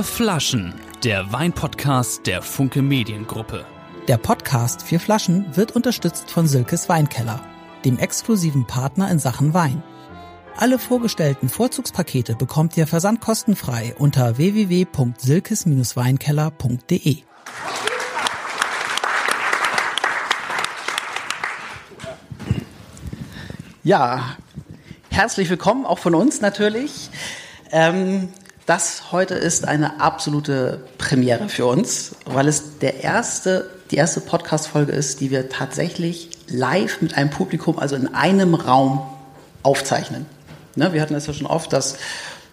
Vier Flaschen, der Weinpodcast der Funke Mediengruppe. Der Podcast Vier Flaschen wird unterstützt von Silkes Weinkeller, dem exklusiven Partner in Sachen Wein. Alle vorgestellten Vorzugspakete bekommt ihr versandkostenfrei unter www.silkes-weinkeller.de. Ja, herzlich willkommen auch von uns natürlich. Ähm, das heute ist eine absolute Premiere für uns, weil es der erste, die erste Podcast-Folge ist, die wir tatsächlich live mit einem Publikum, also in einem Raum aufzeichnen. Ne, wir hatten es ja schon oft, dass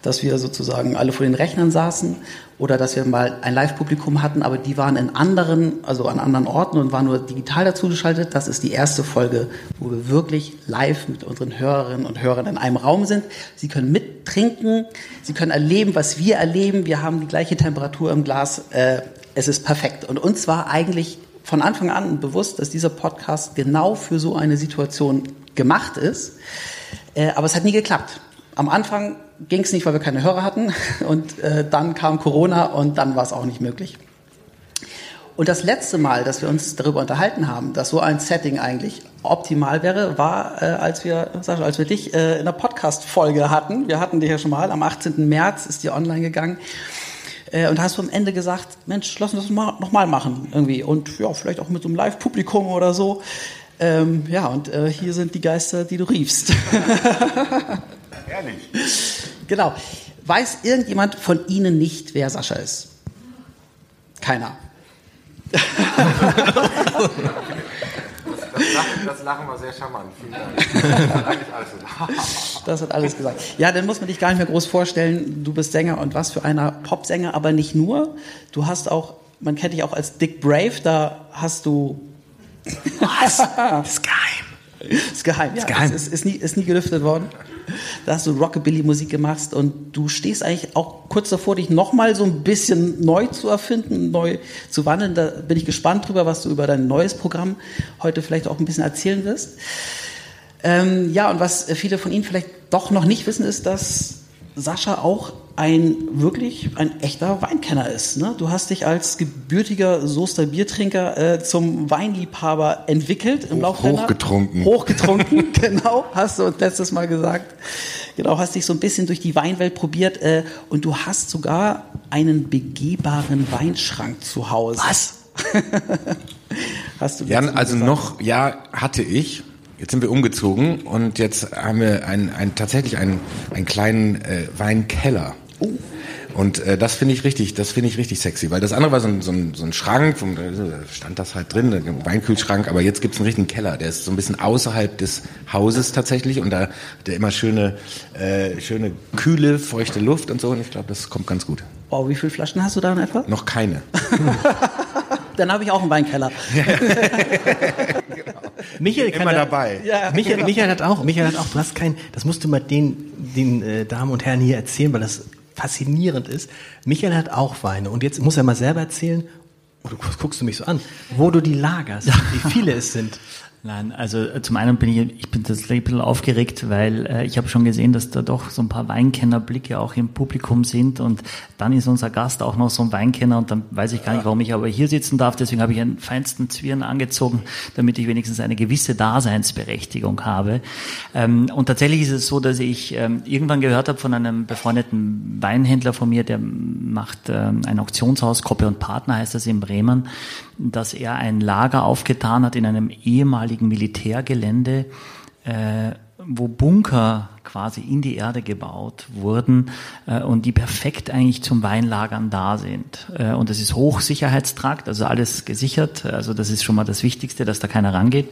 dass wir sozusagen alle vor den Rechnern saßen oder dass wir mal ein Live-Publikum hatten, aber die waren in anderen, also an anderen Orten und waren nur digital dazugeschaltet. Das ist die erste Folge, wo wir wirklich live mit unseren Hörerinnen und Hörern in einem Raum sind. Sie können mittrinken, sie können erleben, was wir erleben. Wir haben die gleiche Temperatur im Glas. Äh, es ist perfekt. Und uns war eigentlich von Anfang an bewusst, dass dieser Podcast genau für so eine Situation gemacht ist. Äh, aber es hat nie geklappt. Am Anfang ging es nicht, weil wir keine Hörer hatten. Und äh, dann kam Corona und dann war es auch nicht möglich. Und das letzte Mal, dass wir uns darüber unterhalten haben, dass so ein Setting eigentlich optimal wäre, war, äh, als wir, Sascha, als wir dich äh, in der Podcast-Folge hatten. Wir hatten dich ja schon mal, am 18. März ist die online gegangen. Äh, und hast du am Ende gesagt, Mensch, lass uns das mal, noch mal machen irgendwie. Und ja, vielleicht auch mit so einem Live-Publikum oder so. Ähm, ja, und äh, hier sind die Geister, die du riefst. Ehrlich. Genau. Weiß irgendjemand von Ihnen nicht, wer Sascha ist? Keiner. Das, Lachen, das Lachen war sehr charmant. Vielen Dank. Das hat alles gesagt. Ja, dann muss man dich gar nicht mehr groß vorstellen. Du bist Sänger und was für einer Popsänger, aber nicht nur. Du hast auch, man kennt dich auch als Dick Brave, da hast du. Was? Das ist geheim. Das ist geheim, ja. Ist, geheim. Ist, ist, nie, ist nie gelüftet worden. Da hast du Rockabilly-Musik gemacht und du stehst eigentlich auch kurz davor, dich nochmal so ein bisschen neu zu erfinden, neu zu wandeln. Da bin ich gespannt drüber, was du über dein neues Programm heute vielleicht auch ein bisschen erzählen wirst. Ähm, ja, und was viele von Ihnen vielleicht doch noch nicht wissen, ist, dass Sascha auch ein wirklich ein echter Weinkenner ist. Ne? Du hast dich als gebürtiger Soester Biertrinker äh, zum Weinliebhaber entwickelt im Hoch, Laufe Hochgetrunken. Hochgetrunken, genau, hast du uns letztes Mal gesagt. Genau, hast dich so ein bisschen durch die Weinwelt probiert äh, und du hast sogar einen begehbaren Weinschrank zu Hause. Was? hast du Jan, also gesagt? noch, ja, hatte ich. Jetzt sind wir umgezogen und jetzt haben wir ein, ein, tatsächlich einen, einen kleinen äh, Weinkeller. Oh. Und äh, das finde ich richtig, das finde ich richtig sexy, weil das andere war so ein, so ein, so ein Schrank, vom, da stand das halt drin, ein Weinkühlschrank, aber jetzt gibt's einen richtigen Keller, der ist so ein bisschen außerhalb des Hauses tatsächlich und da hat der immer schöne, äh, schöne kühle, feuchte Luft und so und ich glaube, das kommt ganz gut. Wow, wie viele Flaschen hast du da in etwa? Noch keine. Dann habe ich auch einen Weinkeller. genau. Michael kann immer da, dabei. Ja, Michael, genau. Michael hat auch, Michael hat auch, du hast kein, das musst du mal den, den äh, Damen und Herren hier erzählen, weil das faszinierend ist. Michael hat auch Weine und jetzt muss er mal selber erzählen, oder guckst du mich so an, wo du die lagerst, wie viele es sind. Nein, also äh, zum einen bin ich, ich bin tatsächlich ein bisschen aufgeregt, weil äh, ich habe schon gesehen, dass da doch so ein paar Weinkennerblicke auch im Publikum sind und dann ist unser Gast auch noch so ein Weinkenner und dann weiß ich gar nicht, warum ich aber hier sitzen darf. Deswegen habe ich einen feinsten Zwirn angezogen, damit ich wenigstens eine gewisse Daseinsberechtigung habe. Ähm, und tatsächlich ist es so, dass ich ähm, irgendwann gehört habe von einem befreundeten Weinhändler von mir, der macht ähm, ein Auktionshaus, Koppe und Partner heißt das in Bremen, dass er ein Lager aufgetan hat in einem ehemaligen Militärgelände, äh, wo Bunker quasi in die Erde gebaut wurden äh, und die perfekt eigentlich zum Weinlagern da sind. Äh, und das ist Hochsicherheitstrakt, also alles gesichert. Also das ist schon mal das Wichtigste, dass da keiner rangeht.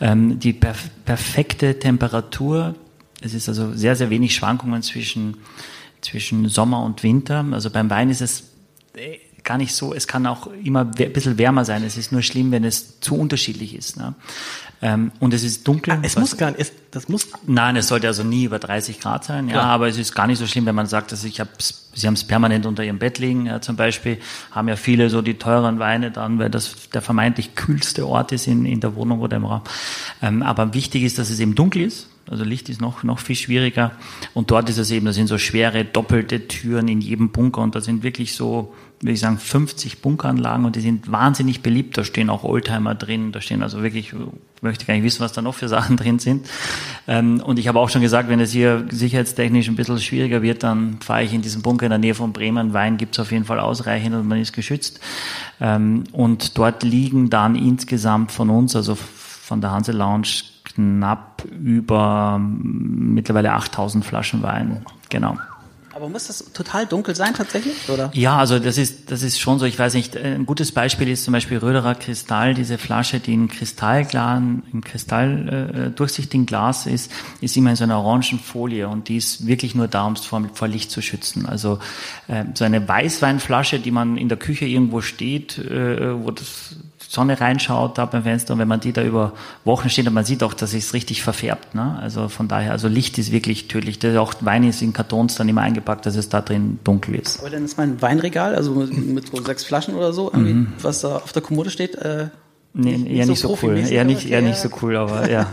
Ähm, die perf perfekte Temperatur. Es ist also sehr, sehr wenig Schwankungen zwischen, zwischen Sommer und Winter. Also beim Wein ist es äh, gar nicht so, es kann auch immer ein bisschen wärmer sein. Es ist nur schlimm, wenn es zu unterschiedlich ist. Ne? Ähm, und es ist dunkel. Ah, es muss gar nicht, es, das muss. Nein, es sollte also nie über 30 Grad sein. Klar. Ja, aber es ist gar nicht so schlimm, wenn man sagt, dass ich habe, Sie haben es permanent unter Ihrem Bett liegen. Ja, zum Beispiel haben ja viele so die teuren Weine dann, weil das der vermeintlich kühlste Ort ist in, in der Wohnung oder im Raum. Ähm, aber wichtig ist, dass es eben dunkel ist Also Licht ist noch, noch viel schwieriger. Und dort ist es eben, da sind so schwere doppelte Türen in jedem Bunker und da sind wirklich so, würde ich sagen, 50 Bunkeranlagen und die sind wahnsinnig beliebt. Da stehen auch Oldtimer drin, da stehen also wirklich, ich möchte gar nicht wissen, was da noch für Sachen drin sind. Ähm, und ich habe auch schon gesagt, wenn es hier sicherheitstechnisch ein bisschen schwieriger wird, dann fahre ich in diesen Bunker in der Nähe von Bremen. Wein gibt es auf jeden Fall ausreichend und man ist geschützt. Ähm, und dort liegen dann insgesamt von uns, also von der Hanse Lounge, knapp über mittlerweile 8000 Flaschen Wein. Genau. Aber muss das total dunkel sein tatsächlich, oder? Ja, also das ist, das ist schon so. Ich weiß nicht, ein gutes Beispiel ist zum Beispiel Röderer Kristall, diese Flasche, die in Kristallglas, im Kristall äh, durchsichtigen Glas ist, ist immer in so einer orangen Folie und die ist wirklich nur da, um es vor, vor Licht zu schützen. Also äh, so eine Weißweinflasche, die man in der Küche irgendwo steht, äh, wo das Sonne reinschaut da beim Fenster und wenn man die da über Wochen steht und man sieht auch, dass es richtig verfärbt. Ne? Also von daher, also Licht ist wirklich tödlich. Das auch Wein ist in Kartons dann immer eingepackt, dass es da drin dunkel ist. Aber dann ist mein Weinregal, also mit so sechs Flaschen oder so, mhm. was da auf der Kommode steht, äh, Nee, nicht, eher nicht so, so cool. Eher nicht, eher nicht so cool, aber ja.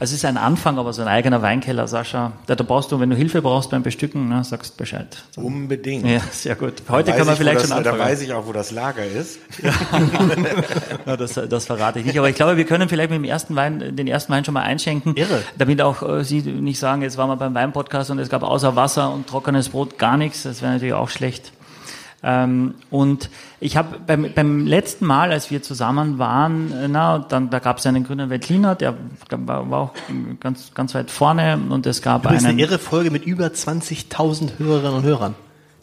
Also es ist ein Anfang, aber so ein eigener Weinkeller, Sascha. Da, da brauchst du, wenn du Hilfe brauchst beim Bestücken, ne, sagst Bescheid. So. Unbedingt. Ja, sehr gut. Heute kann man vielleicht das, schon anfangen. Da weiß ich auch, wo das Lager ist. ja, das, das verrate ich nicht. Aber ich glaube, wir können vielleicht mit dem ersten Wein, den ersten Wein schon mal einschenken. Irre. Damit auch äh, Sie nicht sagen, jetzt waren wir beim Weinpodcast und es gab außer Wasser und trockenes Brot gar nichts. Das wäre natürlich auch schlecht. Ähm, und ich habe beim, beim letzten Mal, als wir zusammen waren, äh, na, dann, da gab es einen grünen Veltliner, der war, war, auch ganz, ganz weit vorne und es gab Übrigens einen... eine irre Folge mit über 20.000 Hörerinnen und Hörern,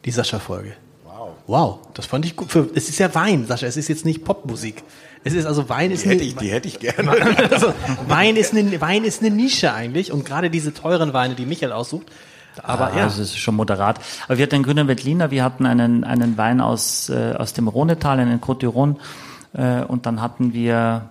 die Sascha-Folge. Wow. Wow, das fand ich gut. Für, es ist ja Wein, Sascha, es ist jetzt nicht Popmusik. Es ist also Wein ist die hätte ich, die hätte ich gerne. Also, Wein ist eine Wein ist eine Nische eigentlich und gerade diese teuren Weine, die Michael aussucht, aber ah, ja. Also es ist schon moderat. Aber wir hatten einen grünen Veltliner, wir hatten einen, einen Wein aus, äh, aus dem Rhonetal, einen Côte d'Iron. Äh, und dann hatten wir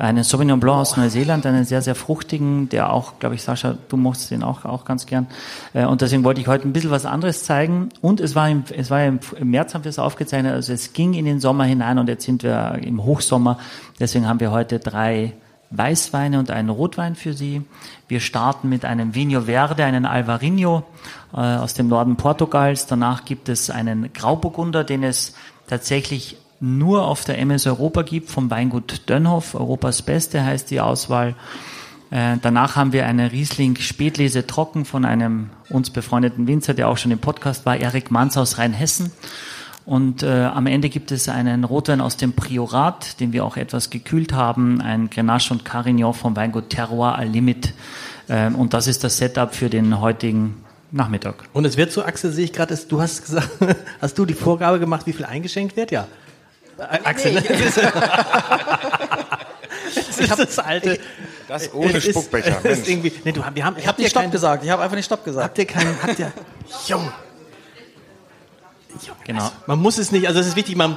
einen Sauvignon Blanc aus Neuseeland, einen sehr, sehr fruchtigen, der auch, glaube ich, Sascha, du mochtest den auch, auch ganz gern. Äh, und deswegen wollte ich heute ein bisschen was anderes zeigen. Und es war im, es war im, im März haben wir es aufgezeichnet, also es ging in den Sommer hinein und jetzt sind wir im Hochsommer. Deswegen haben wir heute drei Weißweine und einen Rotwein für Sie. Wir starten mit einem Vinho Verde, einen Alvarinho äh, aus dem Norden Portugals. Danach gibt es einen Grauburgunder, den es tatsächlich nur auf der MS Europa gibt, vom Weingut Dönhoff. Europas Beste heißt die Auswahl. Äh, danach haben wir eine Riesling Spätlese Trocken von einem uns befreundeten Winzer, der auch schon im Podcast war, Erik Manz aus Rheinhessen. Und äh, am Ende gibt es einen Rotwein aus dem Priorat, den wir auch etwas gekühlt haben, ein Grenache und Carignan vom Weingut Terroir al Limit. Ähm, und das ist das Setup für den heutigen Nachmittag. Und es wird so, Axel, sehe ich gerade, du hast gesagt, hast du die Vorgabe gemacht, wie viel eingeschenkt wird? Ja. Äh, Axel, nee, das ist das alte. Das ohne Spuckbecher. Ist, ist irgendwie, nee, du, wir haben, ich habe nicht Stopp kein, gesagt. Ich habe einfach nicht Stopp gesagt. Habt ihr keinen? Habt ihr? Junge. Genau. Also, man muss es nicht, also es ist wichtig, man.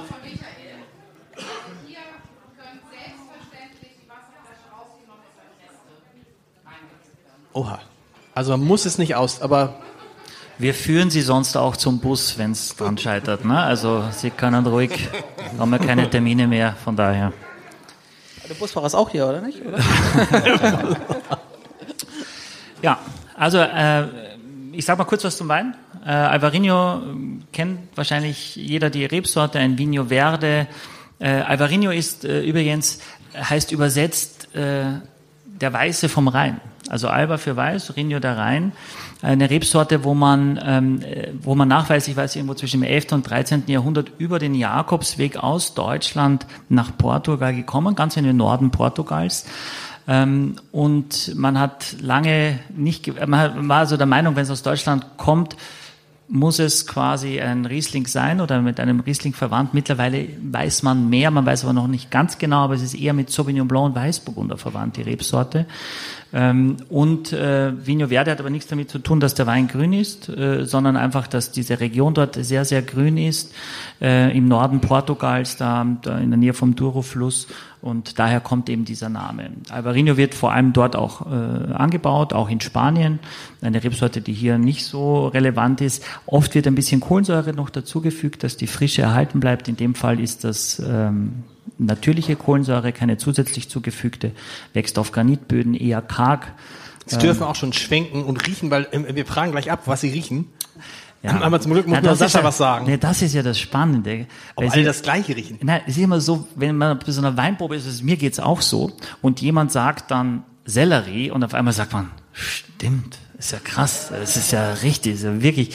Oha. Also man muss es nicht aus, aber. Wir führen Sie sonst auch zum Bus, wenn es dran scheitert. Ne? Also Sie können ruhig, haben wir keine Termine mehr, von daher. Der Busfahrer ist auch hier, oder nicht? Oder? ja, also äh, ich sag mal kurz was zum Wein. Äh, Alvarinho kennt wahrscheinlich jeder die Rebsorte, ein Vino Verde. Äh, Alvarinho ist äh, übrigens, heißt übersetzt äh, der Weiße vom Rhein. Also Alba für Weiß, Rino der Rhein. Eine Rebsorte, wo man, ähm, äh, wo man nachweislich, weiß irgendwo zwischen dem 11. und 13. Jahrhundert über den Jakobsweg aus Deutschland nach Portugal gekommen, ganz in den Norden Portugals. Ähm, und man hat lange nicht, man war also der Meinung, wenn es aus Deutschland kommt, muss es quasi ein Riesling sein oder mit einem Riesling verwandt. Mittlerweile weiß man mehr, man weiß aber noch nicht ganz genau, aber es ist eher mit Sauvignon Blanc und Weißburgunder verwandt, die Rebsorte. Ähm, und äh, Vino Verde hat aber nichts damit zu tun, dass der Wein grün ist, äh, sondern einfach, dass diese Region dort sehr, sehr grün ist, äh, im Norden Portugals, da, in der Nähe vom Douro-Fluss und daher kommt eben dieser Name. Albarino wird vor allem dort auch äh, angebaut, auch in Spanien, eine Rebsorte, die hier nicht so relevant ist. Oft wird ein bisschen Kohlensäure noch dazugefügt, dass die Frische erhalten bleibt. In dem Fall ist das ähm, natürliche Kohlensäure, keine zusätzlich zugefügte, wächst auf Granitböden eher karg. Sie dürfen auch schon schwenken und riechen, weil äh, wir fragen gleich ab, was Sie riechen. Ja. Aber zum Glück muss ja, nur Sascha ja, was sagen. Nee, das ist ja das Spannende. Ob alle das Gleiche riechen. Nein, es ist immer so, wenn man bei so einer Weinprobe ist, mir geht's auch so, und jemand sagt dann Sellerie und auf einmal sagt man, stimmt, ist ja krass, das ist ja richtig, ist ja wirklich.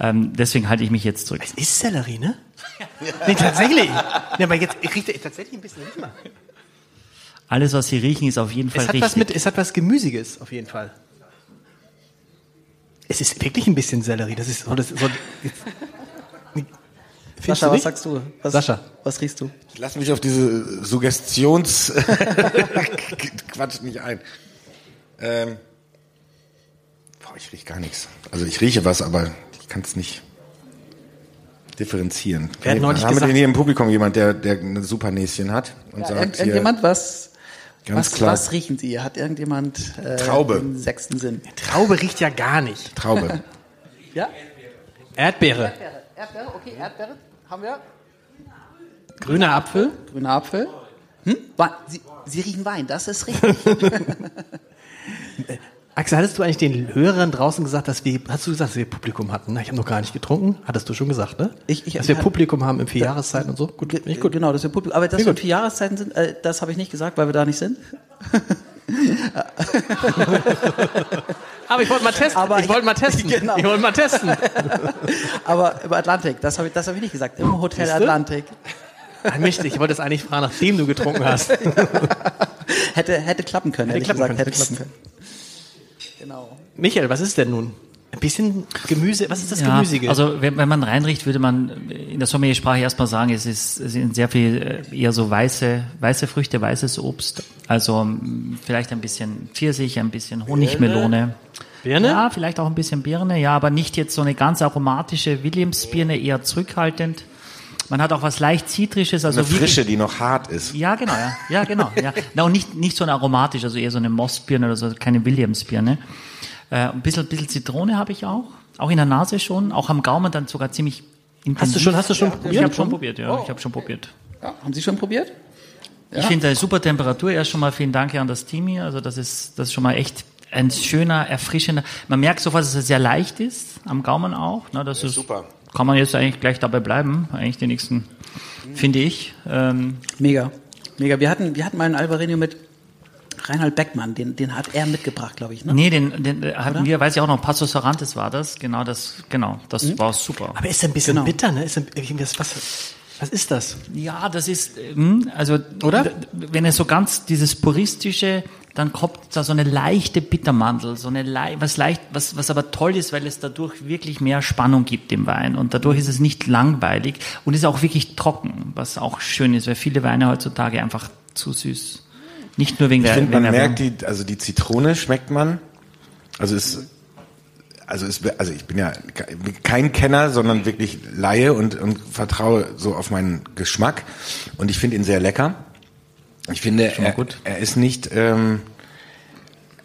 Ähm, deswegen halte ich mich jetzt zurück. Es ist Sellerie, ne? nee, tatsächlich. Nee, aber jetzt riecht er tatsächlich ein bisschen nicht mal. Alles, was Sie riechen, ist auf jeden Fall es hat richtig. Was mit, es hat was Gemüsiges, auf jeden Fall. Es ist wirklich ein bisschen Sellerie. Das ist, das, so, Sascha, was sagst du? Was, Sascha. Was riechst du? Ich lasse mich auf diese Suggestions Quatsch nicht ein. Ähm, boah, ich rieche gar nichts. Also ich rieche was, aber ich kann es nicht differenzieren. Wir haben gesagt, wir hier im Publikum jemand, der, der ein super Näschen hat und Ja, sagt irgend- hier, irgendjemand, was, Ganz was, klar. was riechen Sie? Hat irgendjemand äh, Traube. den sechsten Sinn? Traube riecht ja gar nicht. Traube. Ja? Erdbeere, Erdbeere, okay, Erdbeere haben wir. grüner Apfel. Grüner Apfel. Hm? Sie, Sie riechen Wein, das ist richtig. Axel, hattest du eigentlich den Hörern draußen gesagt, dass wir, hast du gesagt, dass wir Publikum hatten? Ich habe noch gar nicht getrunken. Hattest du schon gesagt, ne? Ich- ich- dass wir ja. Publikum haben in vier Jahreszeiten und so. Gut, nicht gut. Genau, das ist Publikum. Aber dass wir gut. vier Jahreszeiten sind, äh, das habe ich nicht gesagt, weil wir da nicht sind. Aber ich wollte mal testen. Aber ich wollte mal testen. Genau. Ich wollte mal testen. Aber über Atlantik, das habe ich, das habe ich nicht gesagt. Im Hotel Siehste? Atlantik. Ah, Mist, ich wollte es eigentlich fragen, nachdem du getrunken hast. Hätte, hätte klappen können, Hätte klappen gesagt. können, hätte klappen können. Genau. Michael, was ist denn nun? Ein bisschen Gemüse. Was ist das Ja, Gemüsige? also wenn, wenn man reinriecht, würde man in der Sommersprache erstmal sagen, es ist es sind sehr viel äh, eher so weiße weiße Früchte, weißes Obst. Also mm, vielleicht ein bisschen Pfirsich, ein bisschen Honigmelone. Birne? Ja, vielleicht auch ein bisschen Birne, ja, aber nicht jetzt so eine ganz aromatische Williamsbirne, eher zurückhaltend. Man hat auch was leicht Zitrisches, also Eine wirklich- Frische, die noch hart ist. ja, genau, ja. Ja, genau. Ja. Na, und nicht, nicht so eine aromatisch, also eher so eine Mossbirne oder so, keine Williamsbirne. Äh, ein bisschen, bisschen Zitrone habe ich auch. Auch in der Nase schon. Auch am Gaumen dann sogar ziemlich intensiv. Hast du schon, hast du schon Ich probiert? habe schon probiert, ja. Ich habe schon probiert. Ja, haben Sie schon probiert? Ich finde eine super Temperatur. Erst schon mal vielen Dank hier an das Team hier. Also das ist, das ist schon mal echt ein schöner, erfrischender. Man merkt sofort, dass es sehr leicht ist, am Gaumen auch. Ne, das ist, super. Kann man jetzt eigentlich gleich dabei bleiben, eigentlich die nächsten, finde ich. Ähm, Mega. Mega. Wir hatten, wir hatten mal ein Albarino mit Reinhard Beckmann, den, den hat er mitgebracht, glaube ich. Ne? Nee, den, den äh, hatten wir, weiß ich auch noch, Passos Sarantes war das. Genau, das, genau, das Mhm. war super. Aber ist ein bisschen Genau. bitter, ne? Ist ein, was, was ist das? Ja, das ist, ähm, also, Oder? wenn es so ganz dieses puristische, dann kommt da so eine leichte Bittermandel, so eine lei was leicht, was, was aber toll ist, weil es dadurch wirklich mehr Spannung gibt im Wein und dadurch ist es nicht langweilig und ist auch wirklich trocken, was auch schön ist, weil viele Weine heutzutage einfach zu süß. Nicht nur wegen Ich der, finde, wegen man der merkt die, also die Zitrone schmeckt man. Also ist, also ist, also ich bin ja kein Kenner, sondern wirklich Laie und, und vertraue so auf meinen Geschmack. Und ich finde ihn sehr lecker. Ich finde, er, gut. er ist nicht, ähm,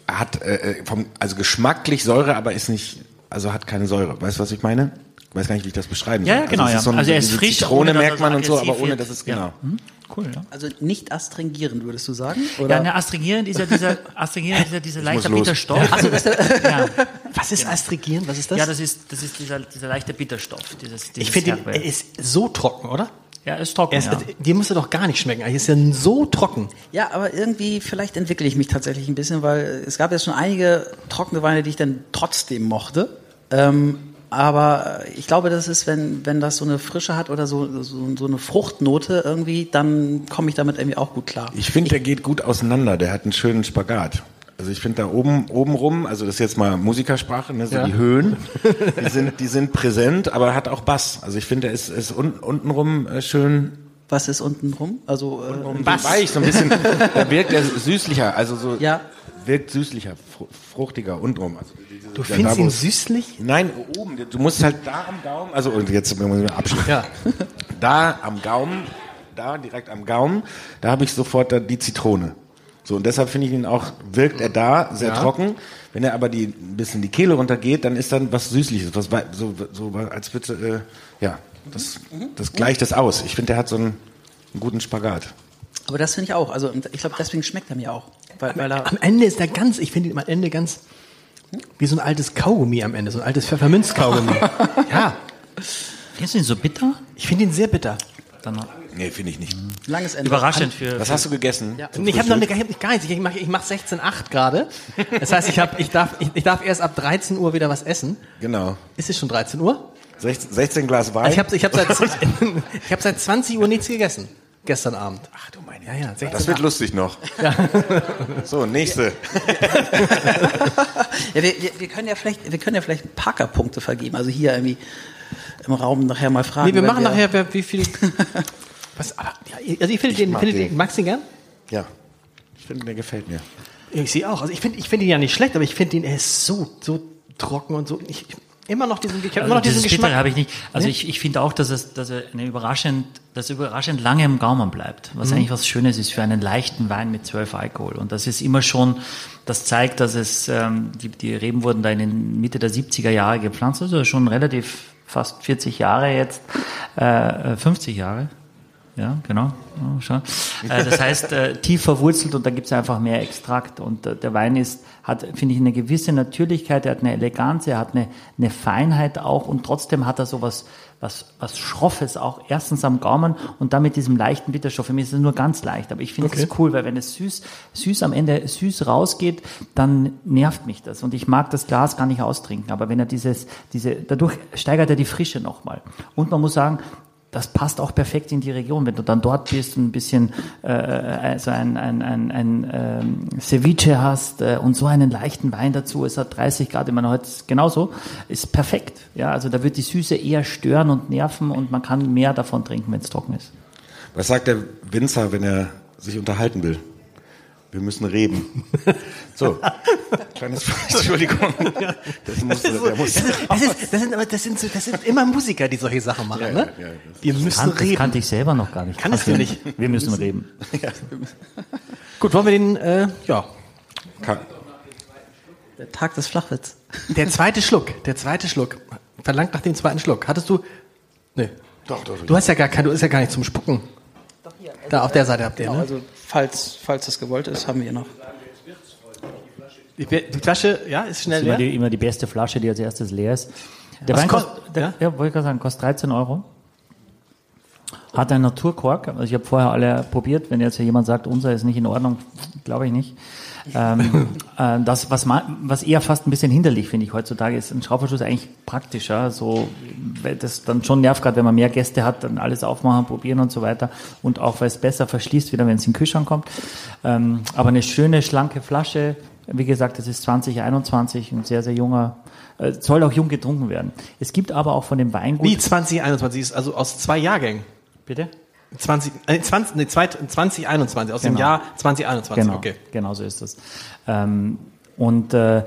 er hat äh, vom, also geschmacklich Säure, aber ist nicht, also hat keine Säure. Weißt du, was ich meine? Ich weiß gar nicht, wie ich das beschreiben Ja, soll. ja, genau, es ja. so ein- Also er ist frisch, Zitrone er merkt man so und so, aber ohne, dass es Ja. genau. Hm, Cool, ja. Also nicht astringierend, würdest du sagen? Ja, Oder? ne, astringierend ist ja dieser, astringierend ist ja dieser leichte. Bitterstoff. Also das, ja. Was ist Astrigierend? Was ist das? ja, das ist, das ist dieser, dieser leichte Bitterstoff. Dieses, dieses ich finde, er ist so trocken, oder? Ja, ist trocken. Ist, ja. Dir muss er doch gar nicht schmecken. Er ist ja so trocken. Ja, aber irgendwie, vielleicht entwickle ich mich tatsächlich ein bisschen, weil es gab jetzt schon einige trockene Weine, die ich dann trotzdem mochte. Ähm, aber ich glaube, das ist, wenn, wenn das so eine Frische hat oder so, so, so eine Fruchtnote irgendwie, dann komme ich damit irgendwie auch gut klar. Ich finde, der geht gut auseinander. Der hat einen schönen Spagat. Also ich finde da oben oben rum, also das ist jetzt mal Musikersprache, ne, so Ja. die Höhen, die sind die sind präsent, aber er hat auch Bass. Also ich finde, er ist ist un, untenrum äh, schön Was ist unten rum? Also, äh, Bass. weich, so ein bisschen. da wirkt er süßlicher, also so Ja. wirkt süßlicher, fru- fruchtiger untenrum. Also Du der- findest ihn süßlich? Nein, oben. Du musst halt da am Gaumen, also und jetzt muss ich mal abschließen. Ja. Da am Gaumen, da direkt am Gaumen, da habe ich sofort da die Zitrone. So und deshalb finde ich ihn auch wirkt er da sehr Ja. trocken. Wenn er aber die ein bisschen die Kehle runtergeht, dann ist dann was süßliches, was so so als bitte äh, ja, das das gleicht das aus. Ich finde, der hat so einen, einen guten Spagat. aber das finde ich auch. Also, und ich glaube, deswegen schmeckt er mir auch. Weil, weil am Ende ist der ganz, ich finde ihn am Ende ganz wie so ein altes Kaugummi am Ende, so ein altes Pfefferminzkaugummi. ja. Findest du ihn so bitter? Ich finde ihn sehr bitter. Dann nee, finde ich nicht. Langes Ende. Überraschend für. Was hast du gegessen? Ja. Ich habe noch nicht, ich hab nicht gar nichts. Ich mache ich mach 16,8 gerade. Das heißt, ich, hab, ich, darf, ich, ich darf erst ab 13 Uhr wieder was essen. Genau. Ist es schon 13 Uhr? 16, 16 Glas Wein. Ich habe ich hab seit, ich hab seit 20 Uhr nichts gegessen. Gestern Abend. Ach du meine. Ja, ja. 16, das wird 8. lustig noch. Ja. So, nächste. ja, wir, wir, wir, können ja vielleicht, wir können ja vielleicht Parker-Punkte vergeben. Also hier irgendwie im Raum nachher mal fragen. Nee, wir machen wir nachher, wer, wie viel. was, aber, also ich finde den, find den, magst du den gern? Ja. Ich finde, der gefällt mir. Ich sehe auch. Also ich finde ich finde ihn ja nicht schlecht, aber ich finde ihn, er ist so, so trocken und so. Ich, immer noch diesen, ich also immer noch diesen Geschmack. habe ich nicht. Also nee? ich, ich finde auch, dass es, dass er eine überraschend, dass er überraschend lange im Gaumen bleibt. Was mhm. eigentlich was Schönes ist für einen leichten Wein mit 12 Alkohol. Und das ist immer schon, das zeigt, dass es, ähm, die, die Reben wurden da in den Mitte der 70er Jahre gepflanzt, also schon relativ fast 40 Jahre jetzt, äh, 50 Jahre. Ja, genau. Oh, schon. Äh, das heißt, äh, tief verwurzelt und da gibt es einfach mehr Extrakt. Und äh, der Wein ist, hat, finde ich, eine gewisse Natürlichkeit, er hat eine Eleganz, er hat eine, eine Feinheit auch und trotzdem hat er so was, was, Schroffes auch erstens am Gaumen und dann mit diesem leichten Bitterstoff. Für mich ist es nur ganz leicht, aber ich finde es okay. cool, weil wenn es süß, süß am Ende süß rausgeht, dann nervt mich das und ich mag das Glas gar nicht austrinken. Aber wenn er dieses, diese, dadurch steigert er die Frische nochmal. Und man muss sagen, das passt auch perfekt in die Region. Wenn du dann dort bist und ein bisschen äh, also ein, ein, ein, ein ähm, Ceviche hast äh, und so einen leichten Wein dazu, es hat 30 Grad immer noch heute genauso, ist perfekt. Ja, also da wird die Süße eher stören und nerven und man kann mehr davon trinken, wenn es trocken ist. Was sagt der Winzer, wenn er sich unterhalten will? Wir müssen reden. So, kleines Entschuldigung. Das, muss, das, so, muss, das, ist, das, sind, aber das, sind, das sind immer Musiker, die solche Sachen machen. Ja, ne? Ja, Wir müssen kann, reden. Das kannte ich selber noch gar nicht. Kannst du nicht? Wir müssen reden. Ja. Gut, wollen wir den, äh, ja. Der Tag des Flachwitz. Der zweite Schluck, der zweite Schluck. Verlangt nach dem zweiten Schluck. Hattest du, nee. Doch, doch. Du hast ja gar kein, du ist ja gar nicht zum Spucken. Doch hier. Also da auf der Seite habt ihr, genau, ne? Also falls, falls das gewollt ist, haben wir noch. Die, die Flasche, ja, ist schnell ist leer. Immer die, immer die beste Flasche, die als erstes leer ist. Der Wein kostet, ja? ja, wollte ich gerade sagen, kostet 13 Euro. Hat einen Naturkork. Also ich habe vorher alle probiert. Wenn jetzt jemand sagt, unser ist nicht in Ordnung, glaube ich nicht. Ähm, äh, das, was, man, was eher fast ein bisschen hinderlich finde ich heutzutage, ist ein Schraubverschluss eigentlich praktischer. So, weil das dann schon nervt, gerade wenn man mehr Gäste hat, dann alles aufmachen, probieren und so weiter. Und auch, weil es besser verschließt, wieder wenn es in den Kühlschrank kommt. Ähm, aber eine schöne, schlanke Flasche. Wie gesagt, das ist 2021, ein sehr, sehr junger äh, soll auch jung getrunken werden. Es gibt aber auch von dem Weingut. Wie 2021 ist also aus zwei Jahrgängen. Bitte? 20, äh, 20, nee, 2021, aus genau. dem Jahr 2021, genau, okay. Genau so ist das. Ähm, und äh,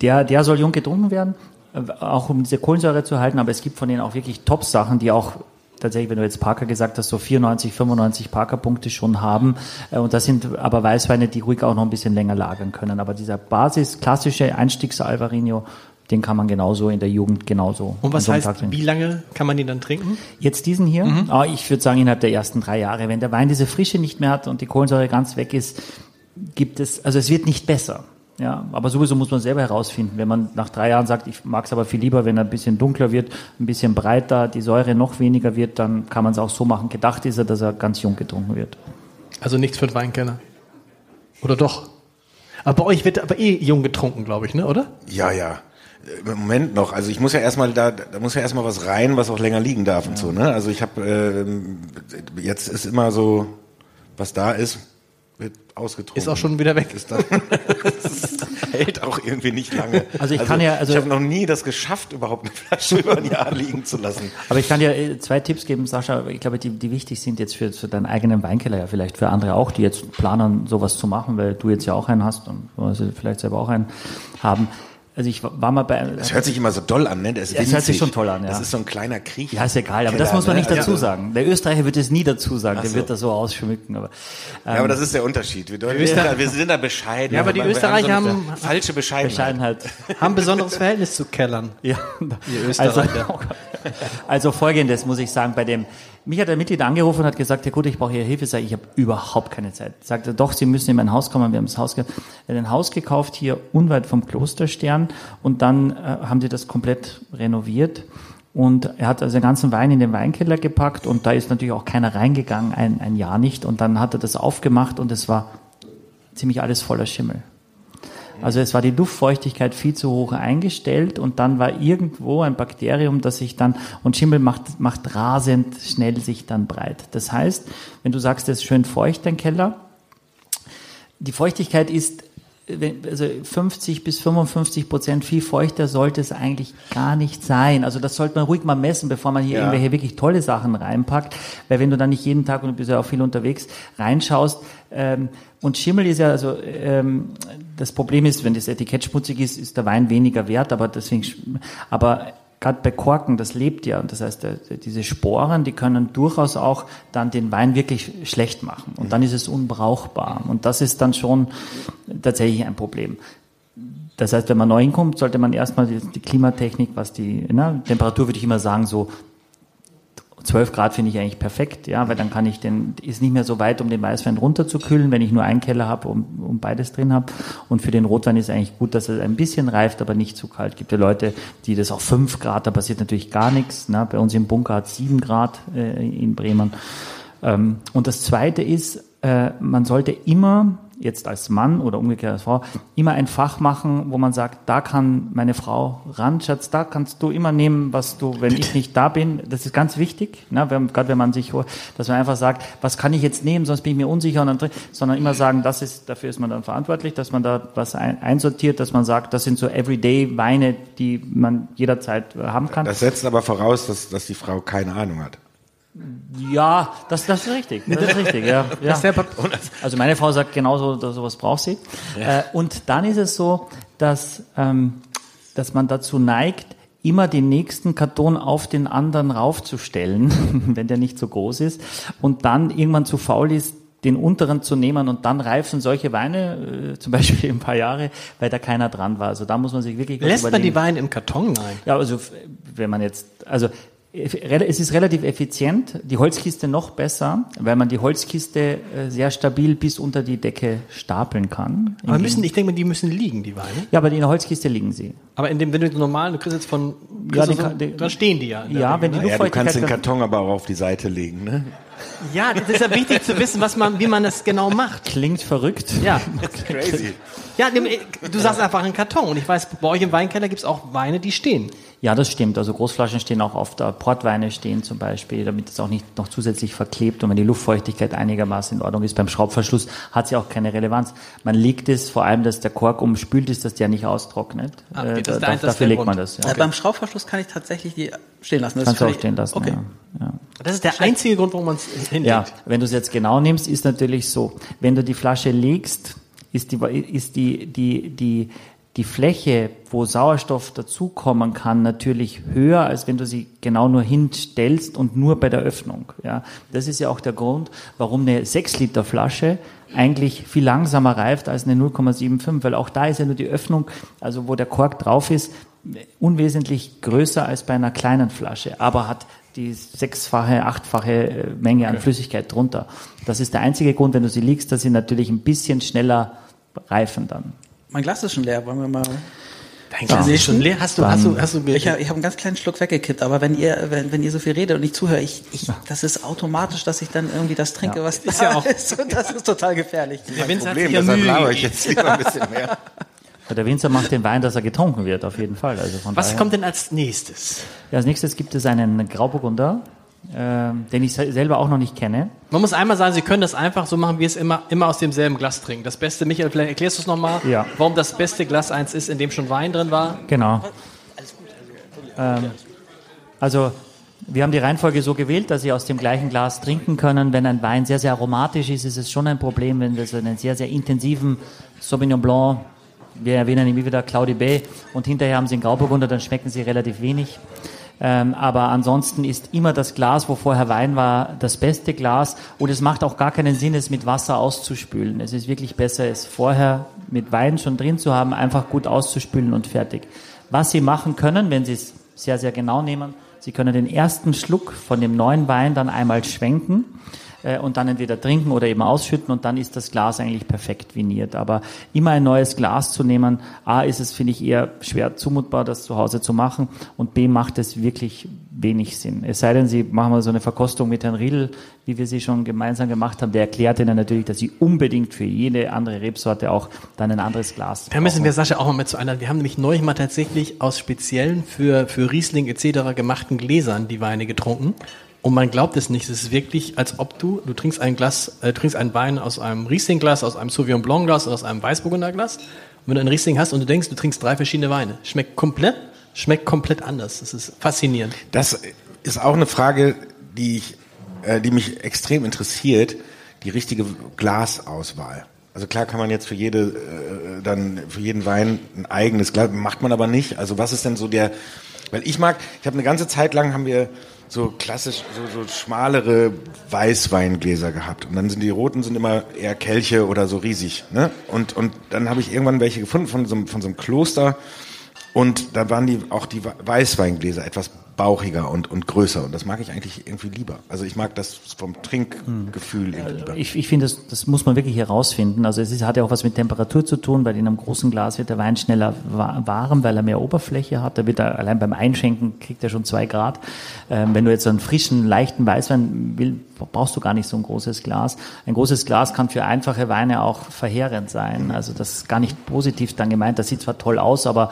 der, der soll jung getrunken werden, äh, auch um diese Kohlensäure zu halten, aber es gibt von denen auch wirklich Top-Sachen, die auch tatsächlich, wenn du jetzt Parker gesagt hast, so 94, 95 Parker-Punkte schon haben. Äh, und das sind aber Weißweine, die ruhig auch noch ein bisschen länger lagern können. Aber dieser Basis, klassische Einstiegs-Alvarinho, den kann man genauso in der Jugend genauso. Und was heißt, wie lange kann man den dann trinken? Jetzt diesen hier? Mhm. Ah, ich würde sagen innerhalb der ersten drei Jahre. Wenn der Wein diese Frische nicht mehr hat und die Kohlensäure ganz weg ist, gibt es, also es wird nicht besser. Ja, aber sowieso muss man selber herausfinden. Wenn man nach drei Jahren sagt, ich mag es aber viel lieber, wenn er ein bisschen dunkler wird, ein bisschen breiter, die Säure noch weniger wird, dann kann man es auch so machen. Gedacht ist er, dass er ganz jung getrunken wird. Also nichts für den Weinkenner. Oder doch? Aber bei euch wird aber eh jung getrunken, glaube ich, ne, oder? Ja, ja. Im Moment noch. Also ich muss ja erstmal da, da muss ja erstmal was rein, was auch länger liegen darf ja. und so. Ne? Also ich habe äh, jetzt ist immer so, was da ist, wird ausgetrunken. Ist auch schon wieder weg. Ist dann, hält auch irgendwie nicht lange. Also ich also kann ja, also ich habe noch nie das geschafft, überhaupt eine Flasche über ein Jahr liegen zu lassen. Aber ich kann dir äh, zwei Tipps geben, Sascha. Ich glaube, die, die wichtig sind jetzt für, für deinen eigenen Weinkeller, ja vielleicht für andere auch, die jetzt planen, sowas zu machen, weil du jetzt ja auch einen hast und also vielleicht selber auch einen haben. Also ich war mal bei. Das hört sich immer so doll an, ne? Das, ist das hört sich schon toll an, ja. Das ist so ein kleiner Krieg. Ja, ist egal, aber das muss man nicht ne? dazu also, sagen. Der Österreicher wird es nie dazu sagen, der so. wird das so ausschmücken. Aber, ähm, ja, aber das ist der Unterschied. Wir, wir, sind, da, wir sind da bescheiden. Ja, aber die Österreicher haben, so haben falsche Bescheidenheit. Bescheidenheit. haben ein besonderes Verhältnis zu Kellern. Ja, die Österreicher. Also, also folgendes muss ich sagen, bei dem Mich hat der Mitglied angerufen und hat gesagt, ja gut, ich brauche Ihre Hilfe. Sag ich, ich habe überhaupt keine Zeit. Sagte, doch, Sie müssen in mein Haus kommen. Wir haben das Haus, er hat ein Haus gekauft hier unweit vom Klosterstern und dann äh, haben die das komplett renoviert. Und er hat also den ganzen Wein in den Weinkeller gepackt und da ist natürlich auch keiner reingegangen, ein, ein Jahr nicht. Und dann hat er das aufgemacht und es war ziemlich alles voller Schimmel. Also es war die Luftfeuchtigkeit viel zu hoch eingestellt und dann war irgendwo ein Bakterium, das sich dann, und Schimmel macht, macht rasend schnell sich dann breit. Das heißt, wenn du sagst, es ist schön feucht, dein Keller, die Feuchtigkeit ist also 50 bis 55 Prozent viel feuchter sollte es eigentlich gar nicht sein. Also das sollte man ruhig mal messen, bevor man hier ja. irgendwelche wirklich tolle Sachen reinpackt. Weil wenn du dann nicht jeden Tag, und du bist ja auch viel unterwegs, reinschaust, ähm, und Schimmel ist ja, also ähm, das Problem ist, wenn das Etikett schmutzig ist, ist der Wein weniger wert, aber deswegen, aber gerade bei Korken, das lebt ja. Und das heißt, diese Sporen, die können durchaus auch dann den Wein wirklich schlecht machen. Und dann ist es unbrauchbar. Und das ist dann schon tatsächlich ein Problem. Das heißt, wenn man neu hinkommt, sollte man erstmal die, Klimatechnik, was die ne, Temperatur, würde ich immer sagen, so 12 Grad finde ich eigentlich perfekt, ja, weil dann kann ich den, ist nicht mehr so weit, um den Weißwein runterzukühlen, wenn ich nur einen Keller habe und um beides drin habe. Und für den Rotwein ist eigentlich gut, dass er ein bisschen reift, aber nicht zu kalt. Gibt ja Leute, die das auf 5 Grad, da passiert natürlich gar nichts. Ne? Bei uns im Bunker hat 7 Grad äh, in Bremen. Ähm, und das Zweite ist, äh, man sollte immer jetzt als Mann oder umgekehrt als Frau immer ein Fach machen, wo man sagt, da kann meine Frau ran, Schatz, da kannst du immer nehmen, was du, wenn ich nicht da bin, das ist ganz wichtig, ne, wenn, gerade wenn man sich, dass man einfach sagt, was kann ich jetzt nehmen, sonst bin ich mir unsicher, und dann, sondern immer sagen, das ist, dafür ist man dann verantwortlich, dass man da was ein, einsortiert, dass man sagt, das sind so Everyday Weine, die man jederzeit haben kann. Das setzt aber voraus, dass, dass die Frau keine Ahnung hat. Ja, das, das ist richtig. Das ist richtig, ja. ja. Also meine Frau sagt genauso, sowas braucht sie. Ja. Äh, und dann ist es so, dass, ähm, dass man dazu neigt, immer den nächsten Karton auf den anderen raufzustellen, wenn der nicht so groß ist, und dann irgendwann zu faul ist, den unteren zu nehmen und dann reifen solche Weine, äh, zum Beispiel ein paar Jahre, weil da keiner dran war. Also da muss man sich wirklich Lässt man die Weine im Karton rein? Ja, also wenn man jetzt, also es ist relativ effizient, die Holzkiste noch besser, weil man die Holzkiste äh, sehr stabil bis unter die Decke stapeln kann. Aber müssen, ich denke mal, die müssen liegen, die Weine. Ja, aber in der Holzkiste liegen sie. Aber in dem, wenn du den normalen, du kriegst jetzt von, ja, den, so, den, dann stehen die ja. Ja, wenn die ne? ja, du kannst den Karton aber auch auf die Seite legen, ne? Ja, das ist ja wichtig zu wissen, was man, wie man das genau macht. Klingt verrückt. Ja. crazy. Ja, du sagst einfach einen Karton. Und ich weiß, bei euch im Weinkeller gibt es auch Weine, die stehen. Ja, das stimmt. Also Großflaschen stehen auch oft, Portweine stehen zum Beispiel, damit es auch nicht noch zusätzlich verklebt und wenn die Luftfeuchtigkeit einigermaßen in Ordnung ist. Beim Schraubverschluss hat sie auch keine Relevanz. Man legt es, vor allem, dass der Kork umspült ist, dass der nicht austrocknet. Ah, okay, äh, da, da, dafür legt man das. Ja. Okay. Beim Schraubverschluss kann ich tatsächlich die stehen lassen. Das Kannst du auch stehen lassen, okay. ja. ja. Das ist der einzige Grund, warum man es hinlegt. Ja, wenn du es jetzt genau nimmst, ist natürlich so. Wenn du die Flasche legst, ist die, ist die, die, die, die Fläche, wo Sauerstoff dazukommen kann, natürlich höher, als wenn du sie genau nur hinstellst und nur bei der Öffnung. Ja, das ist ja auch der Grund, warum eine 6 Liter Flasche eigentlich viel langsamer reift als eine 0,75, weil auch da ist ja nur die Öffnung, also wo der Kork drauf ist, unwesentlich größer als bei einer kleinen Flasche, aber hat die sechsfache, achtfache Menge an okay. Flüssigkeit drunter. Das ist der einzige Grund, wenn du sie liegst, dass sie natürlich ein bisschen schneller reifen dann. Mein Glas ist schon leer. Wollen wir mal. Dein Glas ist schon leer? Hast du, hast du, hast du Ich habe hab einen ganz kleinen Schluck weggekippt, aber wenn ihr, wenn, wenn ihr so viel redet und ich zuhöre, ich, ich, das ist automatisch, dass ich dann irgendwie das trinke, ja. was ist da ja auch. ist. Und das ist total gefährlich. Der Winzer Problem, hat sich deshalb ich jetzt lieber ein bisschen mehr. Der Winzer macht den Wein, dass er getrunken wird, auf jeden Fall. Also von Was daher. kommt denn als nächstes? Ja, als nächstes gibt es einen Grauburgunder äh, den ich selber auch noch nicht kenne. Man muss einmal sagen, Sie können das einfach so machen, wie es immer, immer aus demselben Glas trinken. Das Beste, Michael, vielleicht erklärst du es nochmal, ja. warum das beste Glas eins ist, in dem schon Wein drin war. Genau. Ähm, also wir haben die Reihenfolge so gewählt, dass Sie aus dem gleichen Glas trinken können. Wenn ein Wein sehr, sehr aromatisch ist, ist es schon ein Problem, wenn wir so einen sehr, sehr intensiven Sauvignon Blanc, wir erwähnen immer wieder Claudie Bay, und hinterher haben Sie einen Grauburgunder, dann schmecken Sie relativ wenig. Ähm, aber ansonsten ist immer das Glas, wo vorher Wein war, das beste Glas. Und es macht auch gar keinen Sinn, es mit Wasser auszuspülen. Es ist wirklich besser, es vorher mit Wein schon drin zu haben, einfach gut auszuspülen und fertig. Was Sie machen können, wenn Sie es sehr, sehr genau nehmen, Sie können den ersten Schluck von dem neuen Wein dann einmal schwenken äh, und dann entweder trinken oder eben ausschütten und dann ist das Glas eigentlich perfekt viniert. Aber immer ein neues Glas zu nehmen, A ist es, finde ich, eher schwer zumutbar, das zu Hause zu machen und B macht es wirklich wenig Sinn. Es sei denn, Sie machen mal so eine Verkostung mit Herrn Riedel, wie wir sie schon gemeinsam gemacht haben. Der erklärt Ihnen natürlich, dass Sie unbedingt für jede andere Rebsorte auch dann ein anderes Glas Da müssen wir Sascha auch mal mit zu einer. Wir haben nämlich neulich mal tatsächlich aus speziellen für, für Riesling etc. gemachten Gläsern die Weine getrunken. Und man glaubt es nicht. Es ist wirklich, als ob du, du trinkst ein Glas, äh, trinkst einen Wein aus einem Riesling-Glas, aus einem Sauvignon Blanc-Glas oder aus einem Weißburgunder-Glas. Und wenn du einen Riesling hast und du denkst, du trinkst drei verschiedene Weine, schmeckt komplett, schmeckt komplett anders. Das ist faszinierend. Das ist auch eine Frage, die ich, äh, die mich extrem interessiert, die richtige Glasauswahl. Also klar kann man jetzt für jede äh, dann für jeden Wein ein eigenes Glas macht man aber nicht. Also was ist denn so der weil ich mag, ich habe eine ganze Zeit lang haben wir so klassisch, so, so schmalere Weißweingläser gehabt. Und dann sind die roten sind immer eher Kelche oder so riesig. Ne? Und, und dann habe ich irgendwann welche gefunden von so, von so einem Kloster. Und da waren die auch die Weißweingläser etwas bauchiger und, und größer. Und das mag ich eigentlich irgendwie lieber. Also ich mag das vom Trinkgefühl hm. irgendwie lieber. Ich, ich finde, das, das muss man wirklich herausfinden. Also es ist, hat ja auch was mit Temperatur zu tun, weil in einem großen Glas wird der Wein schneller warm, weil er mehr Oberfläche hat. Da wird er allein beim Einschenken kriegt er schon zwei Grad. Ähm, wenn du jetzt einen frischen, leichten Weißwein will, brauchst du gar nicht so ein großes Glas. Ein großes Glas kann für einfache Weine auch verheerend sein. Also das ist gar nicht positiv dann gemeint. Das sieht zwar toll aus, aber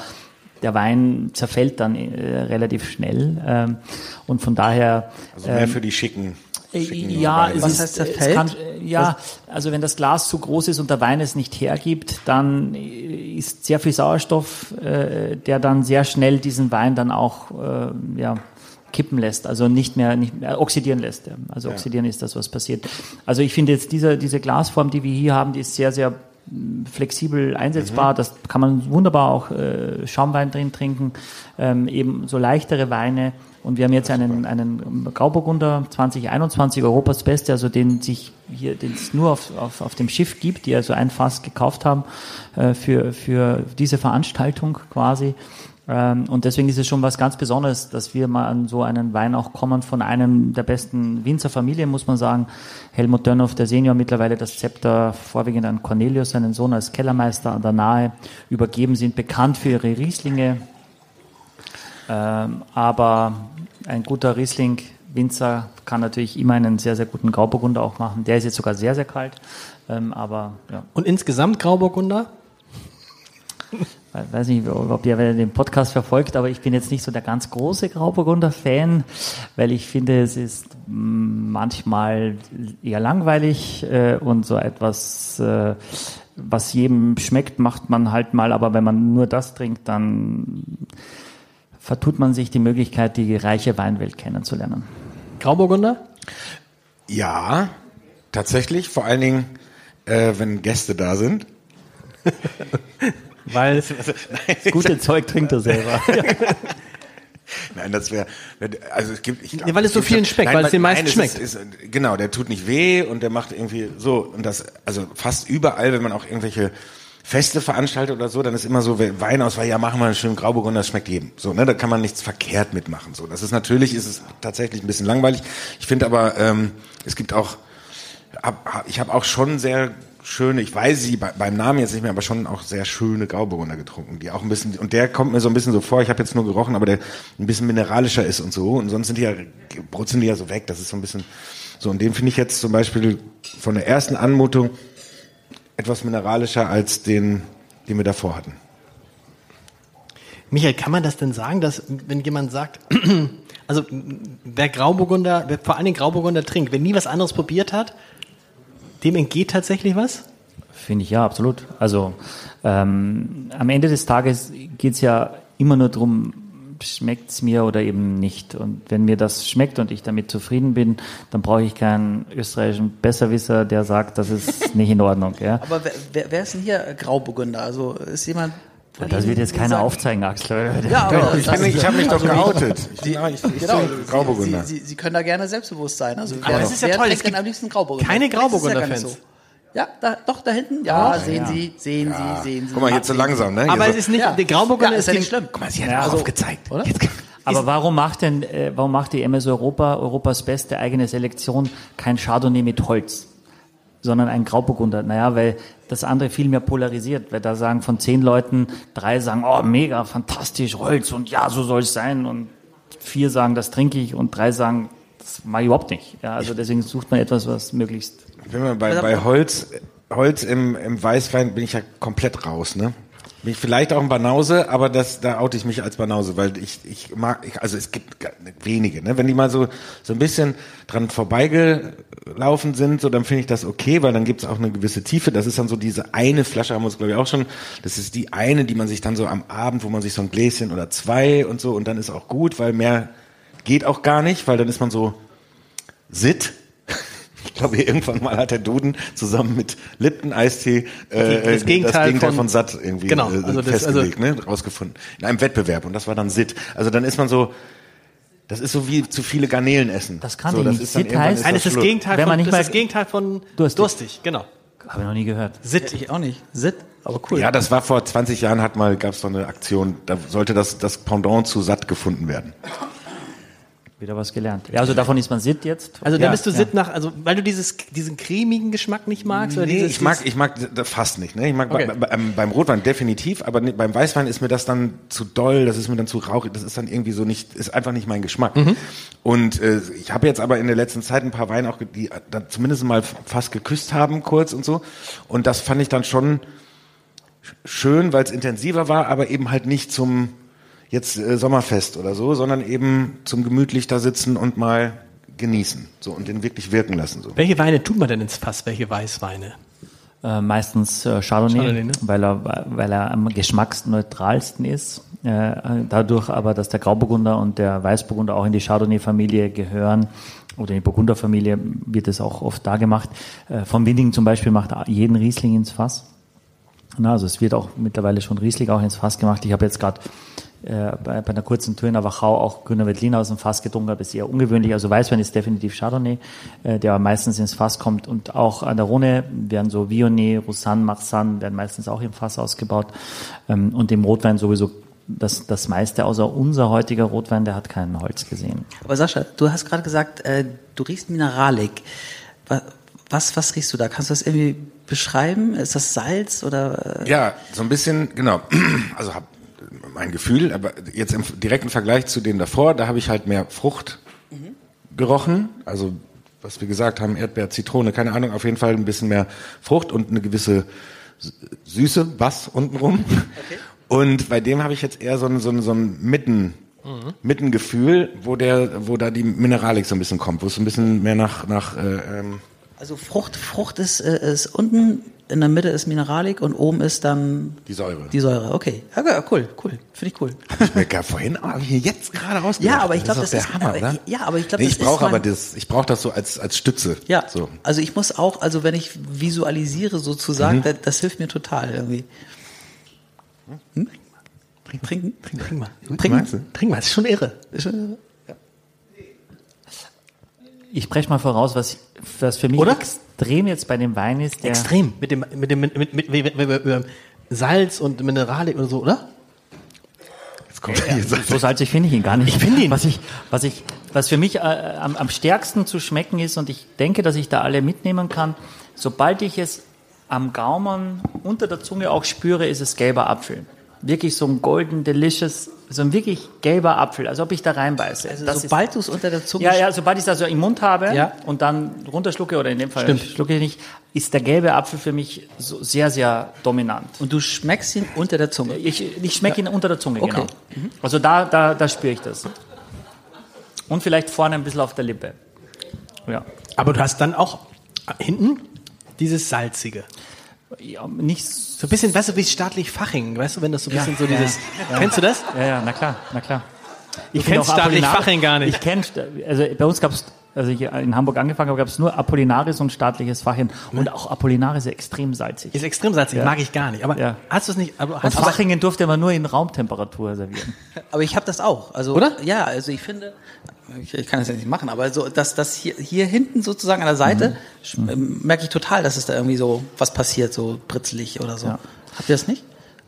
der Wein zerfällt dann äh, relativ schnell. Ähm, und von daher. Also mehr ähm, für die schicken. Äh, schicken ja, es was ist, heißt zerfällt? Kann, äh, ja, also wenn das Glas zu groß ist und der Wein es nicht hergibt, dann ist sehr viel Sauerstoff, äh, der dann sehr schnell diesen Wein dann auch äh, ja, kippen lässt, also nicht mehr, nicht mehr oxidieren lässt. Also oxidieren ja. ist das, was passiert. Also ich finde jetzt diese, diese Glasform, die wir hier haben, die ist sehr, sehr flexibel einsetzbar. Mhm. Das kann man wunderbar auch äh, Schaumwein drin trinken, ähm, eben so leichtere Weine. Und wir haben jetzt einen, einen Grauburgunder 2021 Europas Beste, also den sich hier, den es nur auf, auf, auf dem Schiff gibt, die also ein Fass gekauft haben äh, für, für diese Veranstaltung quasi. Ähm, und deswegen ist es schon was ganz Besonderes, dass wir mal an so einen Wein auch kommen von einem der besten Winzerfamilien, muss man sagen. Helmut Dörnow, der Senior, mittlerweile das Zepter vorwiegend an Cornelius, seinen Sohn als Kellermeister an der Nahe übergeben, sind bekannt für ihre Rieslinge. Ähm, aber ein guter Riesling Winzer kann natürlich immer einen sehr, sehr guten Grauburgunder auch machen. Der ist jetzt sogar sehr, sehr kalt. Ähm, aber, ja. Und insgesamt Grauburgunder? Weiß nicht, ob ihr den Podcast verfolgt, aber ich bin jetzt nicht so der ganz große Grauburgunder-Fan, weil ich finde, es ist manchmal eher langweilig äh, und so etwas, äh, was jedem schmeckt, macht man halt mal, aber wenn man nur das trinkt, dann vertut man sich die Möglichkeit, die reiche Weinwelt kennenzulernen. Grauburgunder? Ja, tatsächlich, vor allen Dingen, äh, wenn Gäste da sind. Weil das gute Zeug trinkt er selber. Nein, das wäre, also es gibt, ich glaub, ja, weil es so vielen schmeckt, nein, weil es den meisten nein, schmeckt. Ist, ist, genau, der tut nicht weh und der macht irgendwie so und das, also fast überall, wenn man auch irgendwelche Feste veranstaltet oder so, dann ist immer so Wein aus, weil ja machen wir einen schönen Grauburgunder, das schmeckt jedem. So, ne, da kann man nichts verkehrt mitmachen. So, das ist natürlich, ist es tatsächlich ein bisschen langweilig. Ich finde aber, ähm, es gibt auch, hab, ich habe auch schon sehr schöne, ich weiß sie beim Namen jetzt nicht mehr, aber schon auch sehr schöne Grauburgunder getrunken, die auch ein bisschen, und der kommt mir so ein bisschen so vor, ich habe jetzt nur gerochen, aber der ein bisschen mineralischer ist und so, und sonst sind die ja, brutzeln die ja so weg, das ist so ein bisschen, so, und den finde ich jetzt zum Beispiel von der ersten Anmutung etwas mineralischer als den, den wir davor hatten. Michael, kann man das denn sagen, dass, wenn jemand sagt, also, wer Grauburgunder, wer vor allen Dingen Grauburgunder trinkt, wer nie was anderes probiert hat, dem entgeht tatsächlich was? Finde ich ja, absolut. Also ähm, am Ende des Tages geht es ja immer nur darum, schmeckt es mir oder eben nicht. Und wenn mir das schmeckt und ich damit zufrieden bin, dann brauche ich keinen österreichischen Besserwisser, der sagt, das ist nicht in Ordnung. Ja. Aber wer, wer ist denn hier Grauburgunder? Also ist jemand ja, das wird jetzt keiner aufzeigen, Axel. Ja, aber ich, ich habe mich doch geoutet. Sie, ich, ich, genau, Grauburgunder. Sie, Sie, Sie, können da gerne selbstbewusst sein. Also aber es ist ja toll. Es gibt am liebsten Grauburgunder. Keine Grauburgunder-Fans. Ja, da, doch, da hinten. Ja, oh, sehen ja. Sie, sehen ja. Sie, sehen Sie. Guck mal, jetzt so langsam, ne? Aber es ist nicht, ja. der Grauburgunder ist ja nicht schlimm. Guck mal, sie hat ja, also, aufgezeigt. Oder? Aber warum macht denn, äh, warum macht die MS Europa, Europas beste eigene Selektion, kein Chardonnay mit Holz, sondern ein Grauburgunder? Naja, weil das andere viel mehr polarisiert, weil da sagen von zehn Leuten, drei sagen, oh, mega, fantastisch, Holz und ja, so soll es sein und vier sagen, das trinke ich und drei sagen, das mag ich überhaupt nicht. Ja, also deswegen sucht man etwas, was möglichst. Wenn man bei, bei Holz, Holz im, im Weißwein bin ich ja komplett raus, ne? Bin ich vielleicht auch ein Banause, aber das, da oute ich mich als Banause, weil ich, ich mag, ich, also es gibt wenige, ne? Wenn die mal so, so ein bisschen dran vorbeigelaufen sind, so dann finde ich das okay, weil dann gibt es auch eine gewisse Tiefe. Das ist dann so diese eine Flasche, haben wir uns glaube ich auch schon, das ist die eine, die man sich dann so am Abend, wo man sich so ein Gläschen oder zwei und so und dann ist auch gut, weil mehr geht auch gar nicht, weil dann ist man so sit glaube, irgendwann mal hat der Duden zusammen mit Lipton Eistee äh, das Gegenteil, das Gegenteil von, von Satt irgendwie genau, äh, also das, festgelegt, also, ne, rausgefunden. In einem Wettbewerb und das war dann Sit. Also dann ist man so, das ist so wie zu viele Garnelen essen. Das kann so, ich das nicht. Ist Sit heißt, Nein, das ist das Gegenteil Wenn man von, nicht das das Gegenteil von durstig. durstig, genau. Habe ich noch nie gehört. Sit. Ich auch nicht. Sit, aber cool. Ja, das war vor 20 Jahren, hat mal, gab es so eine Aktion, da sollte das, das Pendant zu Satt gefunden werden. Wieder was gelernt. Ja, also davon ist man Sitt jetzt. Also ja, dann bist du Sitt nach, also weil du dieses, diesen cremigen Geschmack nicht magst? Oder Nee, dieses, ich mag, ich mag das fast nicht. Ne? Ich mag Okay. bei, bei, beim, beim Rotwein definitiv, aber ne- beim Weißwein ist mir das dann zu doll, das ist mir dann zu rauchig, das ist dann irgendwie so nicht, ist einfach nicht mein Geschmack. Und äh, ich habe jetzt aber in der letzten Zeit ein paar Weine auch, die dann zumindest mal fast geküsst haben, kurz und so. Und das fand ich dann schon sch- schön, weil es intensiver war, aber eben halt nicht zum jetzt äh, Sommerfest oder so, sondern eben zum gemütlich da sitzen und mal genießen, so und den wirklich wirken lassen. So. welche Weine tut man denn ins Fass? Welche Weißweine? Äh, meistens äh, Chardonnay, Chardonnay, ne? weil, er, weil er am geschmacksneutralsten ist. Äh, dadurch aber, dass der Grauburgunder und der Weißburgunder auch in die Chardonnay-Familie gehören oder in die Burgunderfamilie, wird es auch oft da gemacht. Äh, von Winding zum Beispiel macht jeden Riesling ins Fass. Na, also es wird auch mittlerweile schon Riesling auch ins Fass gemacht. Ich habe jetzt gerade äh, bei, bei einer kurzen Tour in der Wachau auch Grüner Veltliner aus dem Fass getrunken, aber ist eher ungewöhnlich. Also Weißwein ist definitiv Chardonnay, äh, der meistens ins Fass kommt. Und auch an der Rhone werden so Viognier, Roussanne, Marsanne werden meistens auch im Fass ausgebaut. Ähm, und im Rotwein sowieso das, das meiste, außer unser heutiger Rotwein, der hat kein Holz gesehen. Aber Sascha, du hast gerade gesagt, äh, du riechst Mineralik. Wa- Was, was riechst du da? Kannst du das irgendwie beschreiben? Ist das Salz oder? äh, Ja, so ein bisschen, genau. Also hab mein Gefühl, aber jetzt im direkten Vergleich zu dem davor, da habe ich halt mehr Frucht gerochen. Also was wir gesagt haben, Erdbeer, Zitrone, keine Ahnung, auf jeden Fall ein bisschen mehr Frucht und eine gewisse Süße, Bass untenrum. Und bei dem habe ich jetzt eher so ein, so ein, so ein Mitten, Mittengefühl, wo der, wo da die Mineralik so ein bisschen kommt, wo es so ein bisschen mehr nach, nach äh, ähm, Also Frucht, Frucht ist, äh, ist unten, in der Mitte ist Mineralik und oben ist dann die Säure. die Säure. Okay, ja, ja, cool, cool, finde ich cool. Ich mir gar vorhin, aber hier jetzt gerade rausgedacht. Ja, aber ich glaube, das das, ist ist doch der Hammer, aber, oder? Ja, aber ich glaube, Nee, das ich brauche ist aber mein- das, ich brauche das so als als Stütze. Ja, So. also ich muss auch, also wenn ich visualisiere sozusagen, Mhm. das, das hilft mir total irgendwie. Hm? Trinken? Trink mal. Trinken? Meinst du? Trink mal, das ist schon irre. Ist schon- Ich spreche mal voraus, was, was für mich Oder? extrem jetzt bei dem Wein ist. Der, Extrem. Mit dem, mit dem, mit, mit, mit, mit, mit, mit Salz und Mineralik oder so, oder? Jetzt kommt er hier. So salzig finde ich ihn gar nicht. Ich finde ihn. Was ich, was ich, was für mich äh, am, am stärksten zu schmecken ist und ich denke, dass ich da alle mitnehmen kann, sobald ich es am Gaumen unter der Zunge auch spüre, ist es gelber Apfel. Wirklich so ein golden, delicious, so ein wirklich gelber Apfel, als ob ich da reinbeiße. Also Das sobald du es unter der Zunge ja, ja, sobald ich es also im Mund habe Ja. und dann runterschlucke, oder in dem Fall Stimmt. schlucke ich nicht, ist der gelbe Apfel für mich so sehr, sehr dominant. und du schmeckst ihn unter der Zunge. Ich, ich schmecke ihn unter der Zunge, Okay. genau. Also da, da, da spüre ich das. Und vielleicht vorne ein bisschen auf der Lippe. Ja. Aber du hast dann auch hinten dieses Salzige. Ja nicht So ein bisschen, weißt du, wie staatlich Faching, weißt du, wenn das so ein bisschen so ja, dieses, kennst du das? Ja, ja, na klar, na klar. Ich auch staatlich Faching gar nicht. Ich kenne, also bei uns gab es, als ich in Hamburg angefangen habe, gab es nur Apollinaris und staatliches Faching. Und auch Apollinaris ist extrem salzig. Ist extrem salzig, Ja. mag ich gar nicht. Aber Ja. hast du es nicht, aber Und hast Fachingen durfte man nur in Raumtemperatur servieren. Aber ich habe das auch. Also, Oder? Ja, also ich finde, ich, ich kann das ja nicht machen, aber so, dass das hier, hier hinten sozusagen an der Seite sch- ähm, merke ich total, dass es da irgendwie so was passiert, so britzelig oder so. Ja. Habt ihr das nicht?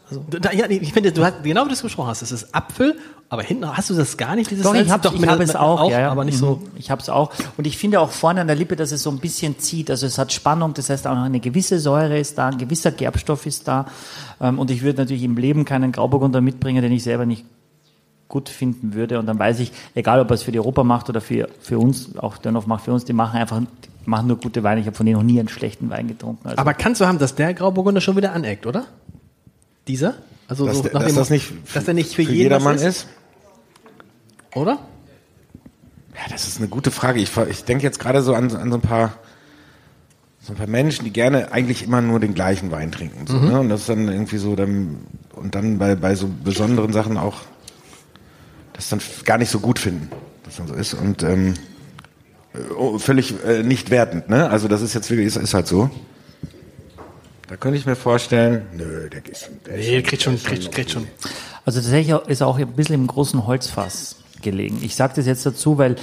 Also, da, ja, ich finde, du hast genau wie du es gesprochen hast. Es ist Apfel, aber hinten hast du das gar nicht. Dieses doch, ich habe hab es auch, auch ja, ja. aber nicht so. Mhm. Ich habe es auch. Und ich finde auch vorne an der Lippe, dass es so ein bisschen zieht. Also es hat Spannung. Das heißt auch noch eine gewisse Säure ist da, ein gewisser Gerbstoff ist da. Ähm, und ich würde natürlich im Leben keinen Grauburgunder mitbringen, den ich selber nicht gut finden würde. Und dann weiß ich, egal ob er es für die Europa macht oder für, für uns, auch Dönhoff macht für uns, die machen einfach, die machen nur gute Weine. Ich habe von denen noch nie einen schlechten Wein getrunken. Also aber kannst du haben, dass der Grauburgunder schon wieder aneckt, oder? Dieser? Also dass, so, der, dass das nicht, dass er nicht für, für jeden jedermann ist? ist? Oder? Ja, das ist eine gute Frage. Ich, ich denke jetzt gerade so an, an so ein paar so ein paar Menschen, die gerne eigentlich immer nur den gleichen Wein trinken. So, mhm. ne? Und das ist dann irgendwie so, dann, und dann bei, bei so besonderen Sachen auch das dann gar nicht so gut finden, dass dann so ist. Und ähm, oh, völlig äh, nicht wertend, ne? Also das ist jetzt wirklich, ist, ist halt so. Da könnte ich mir vorstellen, nö, der geht schon. Der nee, kriegt schon, kriegt, kriegt schon. Also tatsächlich ist er auch ein bisschen im großen Holzfass gelegen. Ich sage das jetzt dazu, weil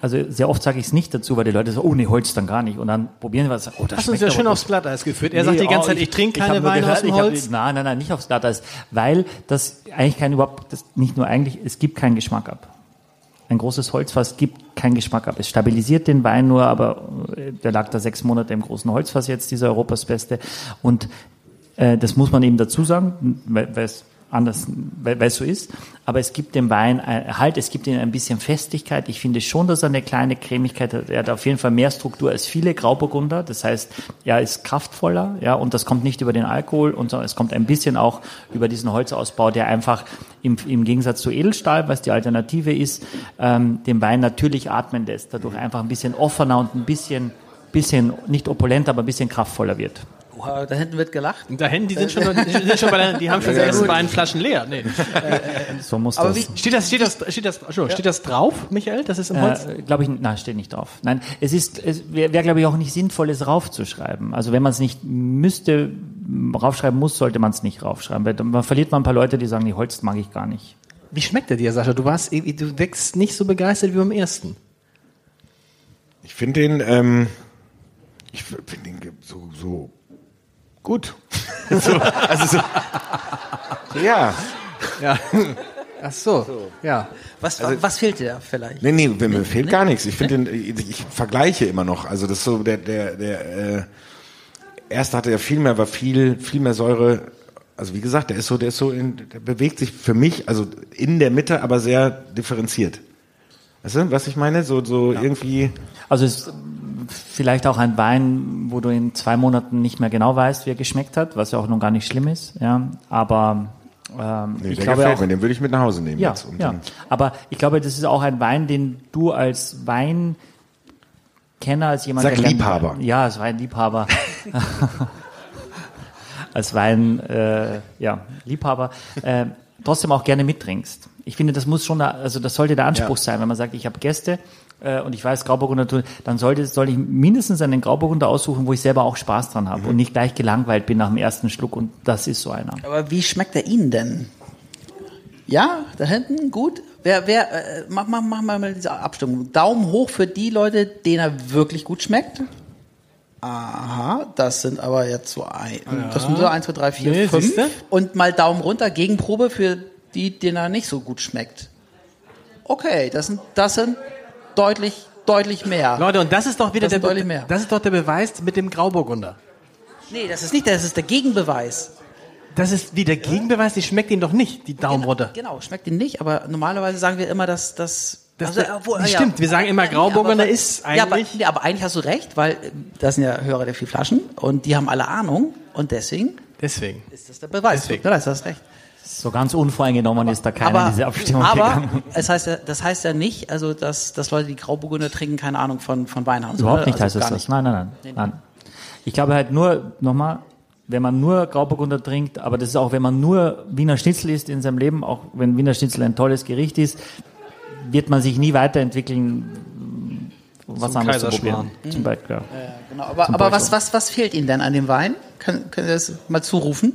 also sehr oft sage ich es nicht dazu, weil die Leute sagen, oh nee, Holz dann gar nicht. Und dann probieren wir was. Oh, das Hast du uns ja schön aufs Glatteis geführt. Er nee, sagt die ganze oh, Zeit, ich, ich trinke keine Weine gehört, aus dem Holz. Hab, nein, nein, nein, nicht aufs Glatteis. Weil das eigentlich kein überhaupt, das nicht nur eigentlich, es gibt keinen Geschmack ab. Ein großes Holzfass gibt keinen Geschmack ab. Es stabilisiert den Wein nur, aber äh, der lag da sechs Monate im großen Holzfass jetzt, dieser Europas Beste. Und äh, das muss man eben dazu sagen, weil es anders, weil, weil es so ist. Aber es gibt dem Wein halt, es gibt ihm ein bisschen Festigkeit. Ich finde schon, dass er eine kleine Cremigkeit hat. Er hat auf jeden Fall mehr Struktur als viele Grauburgunder. Das heißt, er ist kraftvoller, ja, und das kommt nicht über den Alkohol, und es kommt ein bisschen auch über diesen Holzausbau, der einfach im, im Gegensatz zu Edelstahl, was die Alternative ist, ähm, den Wein natürlich atmen lässt. Dadurch einfach ein bisschen offener und ein bisschen, bisschen nicht opulent, aber ein bisschen kraftvoller wird. Oha, da hinten wird gelacht. Da hinten, die sind schon, die, sind schon bei der, die haben schon ja, sechs Weinflaschen leer. Nee. so muss Aber das. Wie, steht das, steht das, steht das, ja. steht das drauf, Michael? Das ist im Holz? Äh, glaube ich, nein, steht nicht drauf. Nein, es ist, es wäre, wär, glaube ich, auch nicht sinnvoll, es raufzuschreiben. Also wenn man es nicht müsste, raufschreiben muss, sollte man es nicht raufschreiben. Weil man verliert man ein paar Leute, die sagen, die Holz mag ich gar nicht. Wie schmeckt der dir, Sascha? Du warst, du wächst nicht so begeistert wie beim ersten. Ich finde den, ähm, ich finde den so, so gut. so, also so, ja. Ja. Ach so, so. ja. Was, also, was fehlt dir vielleicht? Nee, nee, mir nee, fehlt nee? gar nichts. Ich finde den, ich vergleiche immer noch. Also das ist so, der, der, der, äh, erste hatte ja viel mehr, war viel, viel mehr Säure. Also wie gesagt, der ist so, der ist so, in, der bewegt sich für mich, also in der Mitte, aber sehr differenziert. Weißt du, was ich meine? So, so ja. irgendwie. Also es vielleicht auch ein Wein, wo du in zwei Monaten nicht mehr genau weißt, wie er geschmeckt hat, was ja auch noch gar nicht schlimm ist. Ja, aber ähm, nee, ich der glaube auch, mir, den würde ich mit nach Hause nehmen. Ja, ja. aber ich glaube, das ist auch ein Wein, den du als Weinkenner, als jemand, Sag der Liebhaber. ja, als Weinliebhaber. als Wein, äh, ja, Liebhaber, äh, trotzdem auch gerne mittrinkst. Ich finde, das muss schon, also das sollte der Anspruch ja. sein, wenn man sagt, ich habe Gäste, äh, und ich weiß Grauburgunder tun, dann sollte, soll ich mindestens einen Grauburgunder aussuchen, wo ich selber auch Spaß dran habe mhm. und nicht gleich gelangweilt bin nach dem ersten Schluck und das ist so einer. Aber wie schmeckt er Ihnen denn? Ja, da hinten, gut. Wer, wer, äh, mach, mach, mach mal diese Abstimmung. Daumen hoch für die Leute, denen er wirklich gut schmeckt. Aha, das sind aber jetzt so ein, ja. das sind so 1, 2, 3, 4, nee, 5. Und mal Daumen runter, Gegenprobe für die, denen er nicht so gut schmeckt. Okay, das sind, das sind deutlich, deutlich mehr. Leute, und das ist doch wieder das der, Be das ist doch der Beweis mit dem Grauburgunder. Nee, das ist nicht, das ist der Gegenbeweis. Das ist wie der Gegenbeweis, die schmeckt ihn doch nicht, die Daumenrotte. Genau, genau, schmeckt ihn nicht, aber normalerweise sagen wir immer, dass das. Das, also, obwohl, stimmt, ja, wir sagen immer, Grauburgunder nee, ist eigentlich. Ja aber, nee, aber eigentlich hast du recht, weil das sind ja Hörer der vier Flaschen und die haben alle Ahnung und deswegen. Deswegen. Ist das der Beweis. Deswegen. Du hast recht. So ganz unvoreingenommen ist da keiner aber, in diese Abstimmung aber gegangen. Es heißt ja, das heißt ja nicht, also dass, dass Leute, die Grauburgunder trinken, keine Ahnung von, von Wein haben. Überhaupt nicht also heißt es das. Nein, nein, nein, nee, nein. Ich glaube halt nur, nochmal, wenn man nur Grauburgunder trinkt, aber das ist auch, wenn man nur Wiener Schnitzel isst in seinem Leben, auch wenn Wiener Schnitzel ein tolles Gericht ist, wird man sich nie weiterentwickeln, was Zum anderes zu probieren. Mhm. Zum Beispiel, ja. ja genau. Aber, aber was, was, was fehlt Ihnen denn an dem Wein? Können, können Sie das mal zurufen?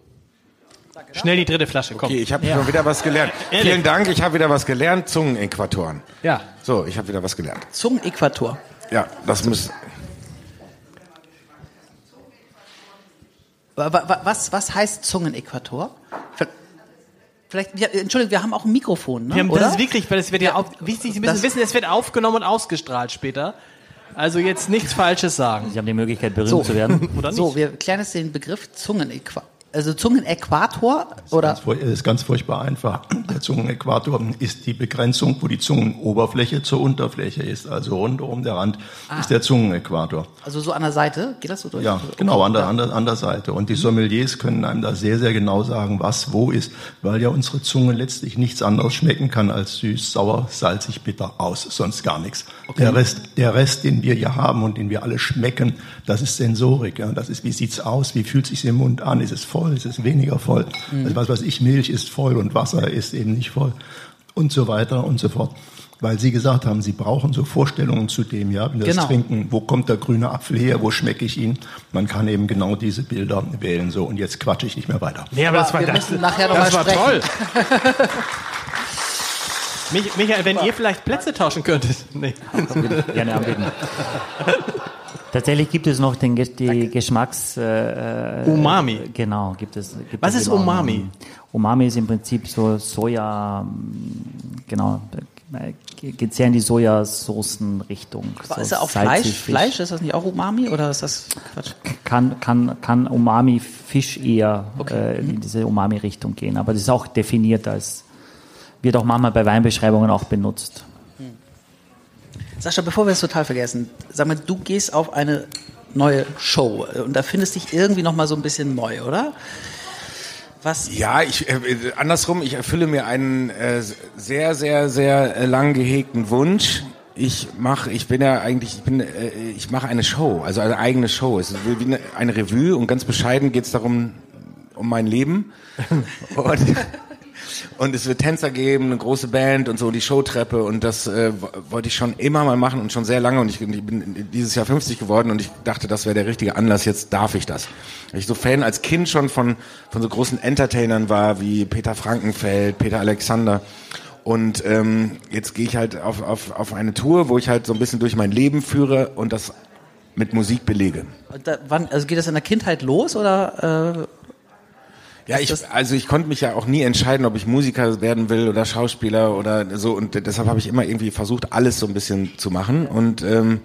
Schnell die dritte Flasche, komm. Okay, ich habe schon wieder was gelernt. Ehrlich? Vielen Dank, ich habe wieder was gelernt. Zungenäquatoren. Ja. So, ich habe wieder was gelernt. Zungenäquator. Ja, das wa- Was, was heißt Zungenäquator? Vielleicht, ja, Entschuldigung, wir haben auch ein Mikrofon, ne? Wir haben, oder? das ist wirklich, weil es wird ja, auf, wichtig, Sie müssen Das- wissen, es wird aufgenommen und ausgestrahlt später. Also jetzt nichts Falsches sagen. Sie haben die Möglichkeit, berühmt so. zu werden. Oder nicht? So, wir klären jetzt den Begriff Zungenäquator. Also Zungenäquator oder Ganz furch- ist ganz furchtbar einfach. Der Zungenäquator ist die Begrenzung, wo die Zungenoberfläche zur Unterfläche ist. Also rundum der Rand ist der Zungenäquator. also so an der Seite, geht das so durch? Ja, genau, an der, an, der, an der Seite. Und die Sommeliers können einem da sehr, sehr genau sagen, was wo ist, weil ja unsere Zunge letztlich nichts anderes schmecken kann als süß, sauer, salzig, bitter aus, sonst gar nichts. Der Rest, der Rest, den wir hier haben und den wir alle schmecken, das ist Sensorik. Ja. Das ist, wie sieht's aus, wie fühlt sich's im Mund an, ist es voll, ist es weniger voll. Also was weiß ich, Milch ist voll und Wasser ist eben nicht voll und so weiter und so fort. Weil Sie gesagt haben, Sie brauchen so Vorstellungen zu dem, ja, wenn wir Genau. das trinken, wo kommt der grüne Apfel her, wo schmecke ich ihn? Man kann eben genau diese Bilder wählen, so. Und jetzt quatsche ich nicht mehr weiter. Nee, aber das war, das, müssen nachher noch das mal war toll. Mich, Michael, wenn ihr vielleicht Plätze tauschen könntet. Nee. gerne anbieten. Tatsächlich gibt es noch den, die Geschmacks... Äh, Umami. Genau, gibt es. Gibt Was es ist genau. Umami? Umami ist im Prinzip so Soja, mm, genau, äh, geht sehr in die Sojasoßenrichtung. Aber ist so ja auch Fleisch? Fisch. Fleisch, ist das nicht auch Umami oder ist das Quatsch? Kann, kann, kann Umami Fisch eher Okay. äh, in diese Umami-Richtung gehen. Aber das ist auch definiert als, wird auch manchmal bei Weinbeschreibungen auch benutzt. Sascha, bevor wir es total vergessen, sag mal, du gehst auf eine neue Show äh, und da findest dich irgendwie noch mal so ein bisschen neu, oder? Was? Ja, ich äh, äh, andersrum, ich erfülle mir einen äh, sehr, sehr, sehr äh, lang gehegten Wunsch. Ich mache, ich bin ja eigentlich, ich bin, äh, ich mache eine Show, also eine eigene Show. Es ist wie eine, eine Revue und ganz bescheiden geht es darum um mein Leben. und, und es wird Tänzer geben, eine große Band und so die Showtreppe und das äh, wo- wollte ich schon immer mal machen und schon sehr lange und ich, ich bin dieses Jahr 50 geworden und ich dachte, das wäre der richtige Anlass, jetzt darf ich das. Ich so Fan als Kind schon von, von so großen Entertainern war wie Peter Frankenfeld, Peter Alexander und ähm, jetzt gehe ich halt auf, auf, auf eine Tour, wo ich halt so ein bisschen durch mein Leben führe und das mit Musik belege. Und Da, wann, also geht das in der Kindheit los oder? Äh, Ja, ich, also ich konnte mich ja auch nie entscheiden, ob ich Musiker werden will oder Schauspieler oder so und deshalb habe ich immer irgendwie versucht, alles so ein bisschen zu machen und ähm,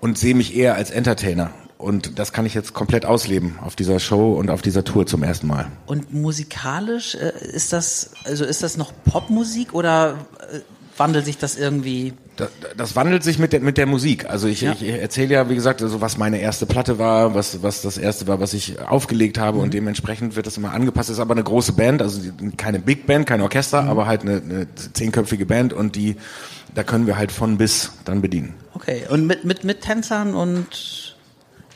und sehe mich eher als Entertainer und das kann ich jetzt komplett ausleben auf dieser Show und auf dieser Tour zum ersten Mal. und musikalisch äh, ist das, also ist das noch Popmusik oder äh, wandelt sich das irgendwie? Das, das wandelt sich mit der, mit der Musik. Also ich, Ja. ich erzähle ja, wie gesagt, also was meine erste Platte war, was, was das erste war, was ich aufgelegt habe und dementsprechend wird das immer angepasst. Es ist aber eine große Band, also keine Big Band, kein Orchester, aber halt eine, eine zehnköpfige Band und die, da können wir halt von bis dann bedienen. Okay. Und mit mit mit Tänzern und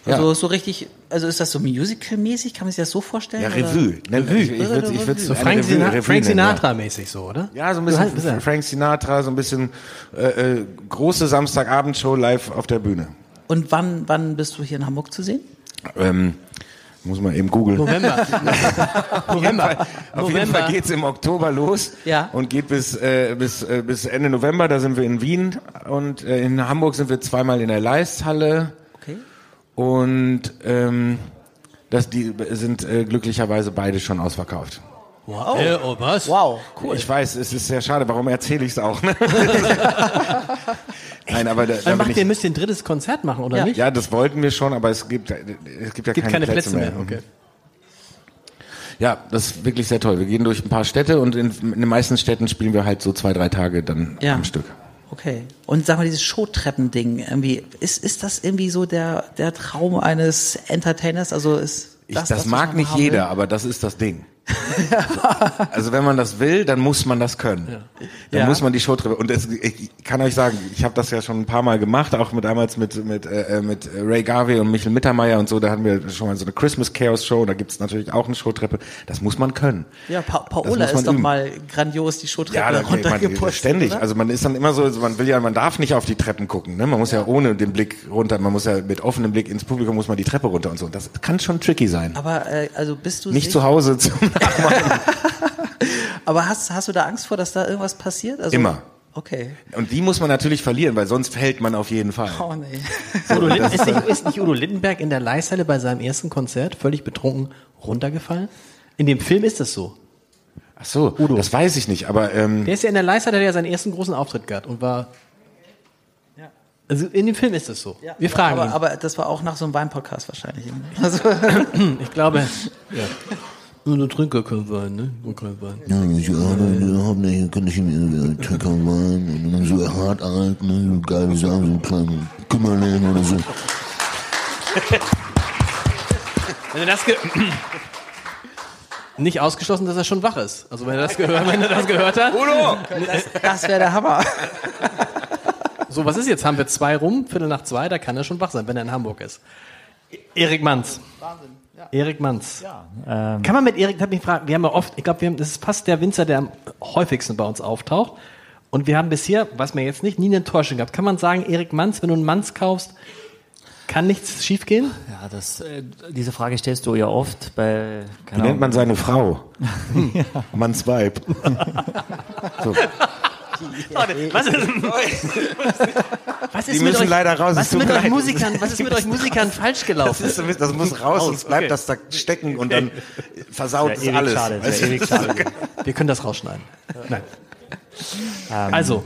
also Ja. so richtig, also ist das so Musical-mäßig? Kann man sich das so vorstellen? Ja, oder? Revue. Ne? Ich, ich würd's, ich würd's So Frank, Revue- Sina Revue Frank. Sinatra-mäßig so, oder? Ja, so ein bisschen ja- Frank Sinatra, so ein bisschen äh, äh, große Samstagabendshow live auf der Bühne. Und wann wann bist du hier in Hamburg zu sehen? Ähm, muss man eben googeln. November. November. Auf jeden November. Fall geht's im Oktober los Ja. und geht bis, äh, bis, äh, bis Ende November. Da sind wir in Wien und äh, in Hamburg sind wir zweimal in der Leisthalle. Und ähm, das, die sind äh, glücklicherweise beide schon ausverkauft. Wow. Äh, oh, was? Wow, cool. Ich weiß, es ist sehr schade. Warum erzähle ich es auch? Ne? Nein, aber da, da macht ihr müsst ihr ein drittes Konzert machen, oder Ja. nicht? ja, das wollten wir schon, aber es gibt, es gibt ja Gibt keine, keine Plätze mehr. Okay. Ja, das ist wirklich sehr toll. Wir gehen durch ein paar Städte und in, in den meisten Städten spielen wir halt so zwei, drei Tage dann Ja. am Stück. Okay. Und sag mal, dieses Showtreppen-Ding, irgendwie, ist, ist das irgendwie so der, der Traum eines Entertainers? Also ist Ich, das, das, mag nicht jeder, will? aber das ist das Ding. also wenn man das will, dann muss man das können. Ja. Dann ja. muss man die Showtreppe. Und es, ich kann euch sagen, ich habe das ja schon ein paar Mal gemacht, auch mit damals mit mit äh, mit Ray Garvey und Michael Mittermeier und so. Da hatten wir schon mal so eine Christmas Chaos Show. Da gibt's natürlich auch eine Showtreppe. Das muss man können. Ja, pa Paola ist doch üben. mal grandios die Showtreppe ja, runtergepusht. Ständig. Oder? Also man ist dann immer so, man will ja, man darf nicht auf die Treppen gucken. Ne? Man muss ja. ja ohne den Blick runter. Man muss ja mit offenem Blick ins Publikum muss man die Treppe runter und so. Das kann schon tricky sein. Aber äh, also bist du nicht zu Hause zum. Aber hast, hast du da Angst vor, dass da irgendwas passiert? Also, Immer. Okay. Und die muss man natürlich verlieren, weil sonst fällt man auf jeden Fall. Oh nee. Udo Litten, ist, nicht, ist nicht Udo Littenberg in der Leishalle bei seinem ersten Konzert völlig betrunken runtergefallen? In dem Film ist das so. Ach so, Udo. das weiß ich nicht, aber ähm, der ist ja in der Leishalle, der ja seinen ersten großen Auftritt gehabt und war ja. also in dem Film ist das so. Ja. Wir fragen aber, ihn. aber das war auch nach so einem Wein-Podcast wahrscheinlich. Also ich glaube, ja. Nur Trinker kann Wein, ne? Und kein Wein. Ja, ich arbeite überhaupt nicht, kann ich mir Trinker Wein und dann so hart alt, ne? So geil, wie sagen, so ein kleiner Kümmerling oder so. Wenn du das ge nicht ausgeschlossen, dass er schon wach ist. Also wenn er das gehört, wenn er das gehört hat. Udo! Das, das wäre der Hammer. So, was ist jetzt? Haben wir zwei rum, Viertel nach zwei, da kann er schon wach sein, wenn er in Hamburg ist. Erik Manz. Wahnsinn. Ja. Erik Manz. Ja, ähm. Kann man mit Erik, hab mich gefragt, wir haben ja oft, ich glaube, das ist fast der Winzer, der am häufigsten bei uns auftaucht. Und wir haben bisher, was mir jetzt nicht, nie eine Enttäuschung gehabt. Kann man sagen, Erik Manz, wenn du einen Manz kaufst, kann nichts schiefgehen? Ja, das, äh, diese Frage stellst du ja oft bei. Wie nennt man seine Frau? ja. Manns Weib. so. Was ist, was ist Die müssen euch, leider raus. Was ist, mit euch Musikern, was ist mit euch Musikern falsch gelaufen? Das, ist, das muss raus, sonst bleibt okay. das da stecken und dann versaut es alles. Schade, schade. Wir können das rausschneiden. Nein. Ähm, also,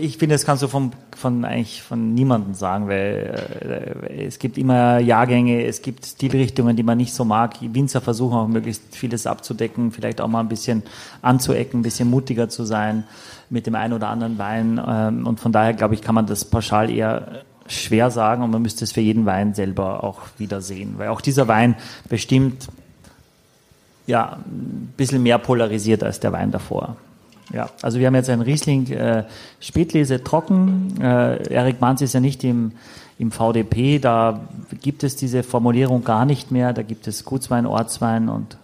ich finde, das kannst du vom, von eigentlich von niemandem sagen, weil äh, es gibt immer Jahrgänge, es gibt Stilrichtungen, die man nicht so mag. Winzer versuchen auch möglichst vieles abzudecken, vielleicht auch mal ein bisschen anzuecken, ein bisschen mutiger zu sein mit dem einen oder anderen Wein. Ähm, und von daher, glaube ich, kann man das pauschal eher schwer sagen und man müsste es für jeden Wein selber auch wieder sehen, weil auch dieser Wein bestimmt ja, ein bisschen mehr polarisiert als der Wein davor. Ja, also wir haben jetzt einen Riesling äh, Spätlese trocken. Äh, Erik Manz ist ja nicht im, im VDP, da gibt es diese Formulierung gar nicht mehr. Da gibt es Gutswein, Ortswein und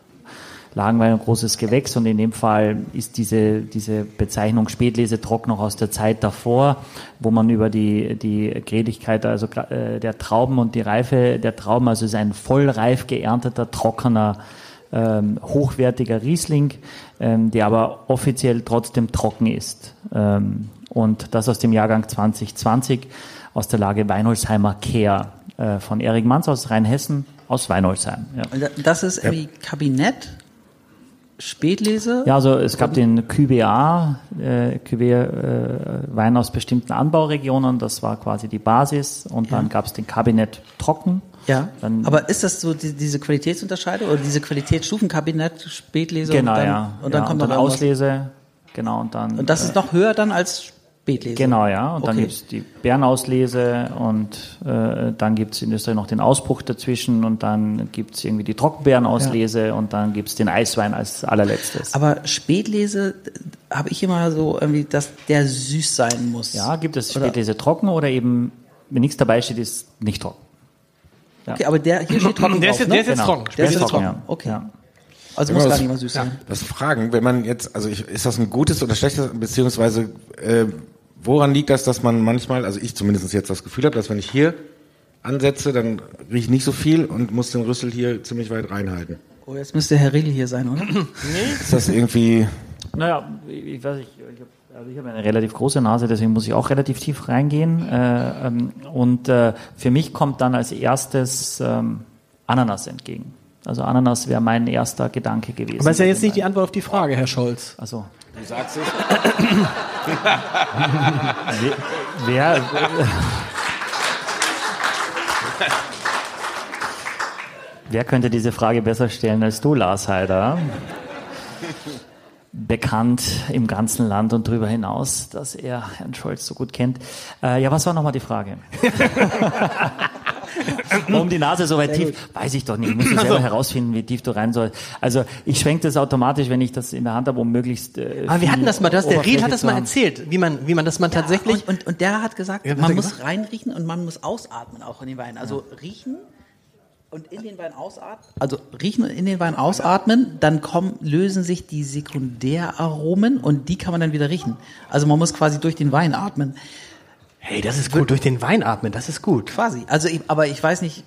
Lagenwein ein großes Gewächs und in dem Fall ist diese, diese Bezeichnung Spätlese trocken noch aus der Zeit davor, wo man über die, die Grädigkeit also äh, der Trauben und die Reife der Trauben, also es ist ein vollreif geernteter, trockener, ähm, hochwertiger Riesling, ähm, der aber offiziell trotzdem trocken ist. Ähm, und das aus dem Jahrgang 2020 aus der Lage Weinholzheimer Kehr äh, von Erik Manz aus Rheinhessen aus Weinholzheim. Ja. Das ist irgendwie Kabinett Spätlese? Ja, also es gab den QBA, äh, QB äh, Wein aus bestimmten Anbauregionen, das war quasi die Basis und dann gab es den Kabinett Trocken. Ja, dann, aber ist das so die, diese Qualitätsunterscheidung oder diese Qualitätsstufenkabinett Spätlese? Genau, und dann, ja. Und dann ja, kommt und dann Auslese, genau und dann. Und das ist noch höher dann als Spätlese. Genau, ja. Und okay. dann gibt's die Bärenauslese und äh, dann gibt's in Österreich noch den Ausbruch dazwischen und dann gibt's irgendwie die Trockenbeerenauslese ja. und dann gibt's den Eiswein als allerletztes. Aber Spätlese habe ich immer so irgendwie, dass der süß sein muss. Ja, gibt es Spätlese oder? trocken oder eben, wenn nichts dabei steht, ist nicht trocken. Ja. Okay, aber der hier steht trocken. Der ist, drauf, der ist jetzt genau. trocken. Der ist jetzt trocken. Ja. Okay. Ja. Also muss gar nicht mal süß sein. Das Fragen, wenn man jetzt, also ich, ist das ein gutes oder schlechtes, beziehungsweise äh, Woran liegt das, dass man manchmal, also ich zumindest jetzt das Gefühl habe, dass wenn ich hier ansetze, dann rieche ich nicht so viel und muss den Rüssel hier ziemlich weit reinhalten. Oh, jetzt müsste Herr Riegel hier sein, oder? nee. Ist das irgendwie... Naja, ich weiß nicht, ich habe also ich habe eine relativ große Nase, deswegen muss ich auch relativ tief reingehen. Äh, ähm, und äh, für mich kommt dann als erstes ähm, Ananas entgegen. Also Ananas wäre mein erster Gedanke gewesen. Aber ist ja jetzt nicht die Antwort auf die Frage, Herr Scholz. Also Du sagst es. wer, wer könnte diese Frage besser stellen als du, Lars Heider? Bekannt im ganzen Land und darüber hinaus, dass er Herrn Scholz so gut kennt. Äh, ja, was war nochmal die Frage? um die Nase so weit tief, weiß ich doch nicht. Ich muss selber also. herausfinden, wie tief du rein sollst. Also ich schwenke das automatisch, wenn ich das in der Hand habe, um möglichst. Äh, Aber wir hatten das mal, das, der Ried hat das mal erzählt, wie man, wie man das mal ja, tatsächlich. Und, und, und, der hat gesagt, ja, man muss gesagt? reinriechen und man muss ausatmen auch in den Wein. Also riechen und in den Wein ausatmen, also riechen und in den Wein ausatmen, dann kommen, lösen sich die Sekundäraromen und die kann man dann wieder riechen. Also man muss quasi durch den Wein atmen. Hey, das ist gut. Durch den Wein atmen, das ist gut. Quasi. Also, ich, aber ich weiß nicht.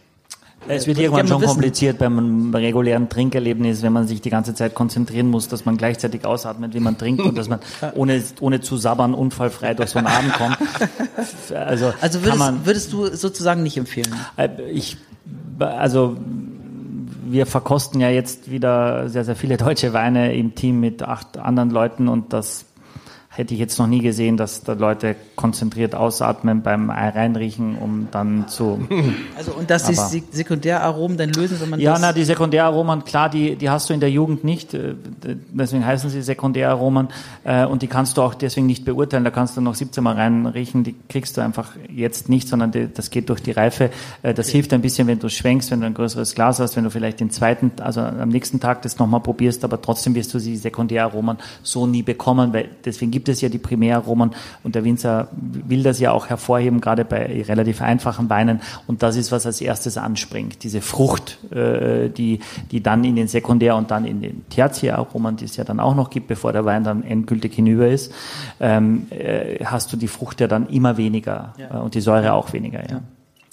Es wird irgendwann schon wissen. kompliziert beim regulären Trinkerlebnis, wenn man sich die ganze Zeit konzentrieren muss, dass man gleichzeitig ausatmet, wie man trinkt und dass man ohne, ohne zu sabbern unfallfrei durch so einen Abend kommt. Also, also würdest, man, würdest du sozusagen nicht empfehlen? Äh, ich, also wir verkosten ja jetzt wieder sehr, sehr viele deutsche Weine im Team mit acht anderen Leuten und das hätte ich jetzt noch nie gesehen, dass da Leute konzentriert ausatmen beim Reinriechen, um dann zu. Also und dass die Sekundäraromen dann lösen, wenn man ja, na die Sekundäraromen, klar, die die hast du in der Jugend nicht, äh, deswegen heißen sie Sekundäraromen äh, und die kannst du auch deswegen nicht beurteilen. Da kannst du noch 17 Mal reinriechen, die kriegst du einfach jetzt nicht, sondern die, das geht durch die Reife. Äh, das okay. hilft ein bisschen, wenn du schwenkst, wenn du ein größeres Glas hast, wenn du vielleicht den zweiten, also am nächsten Tag das nochmal probierst, aber trotzdem wirst du die Sekundäraromen so nie bekommen, weil deswegen gibt es ja die Primäraromen und der Winzer will das ja auch hervorheben, gerade bei relativ einfachen Weinen und das ist, was als erstes anspringt, diese Frucht, äh, die, die dann in den Sekundär- und dann in den Tertiäraromen, die es ja dann auch noch gibt, bevor der Wein dann endgültig hinüber ist, ähm, äh, hast du die Frucht ja dann immer weniger ja. äh, und die Säure auch weniger. Ja.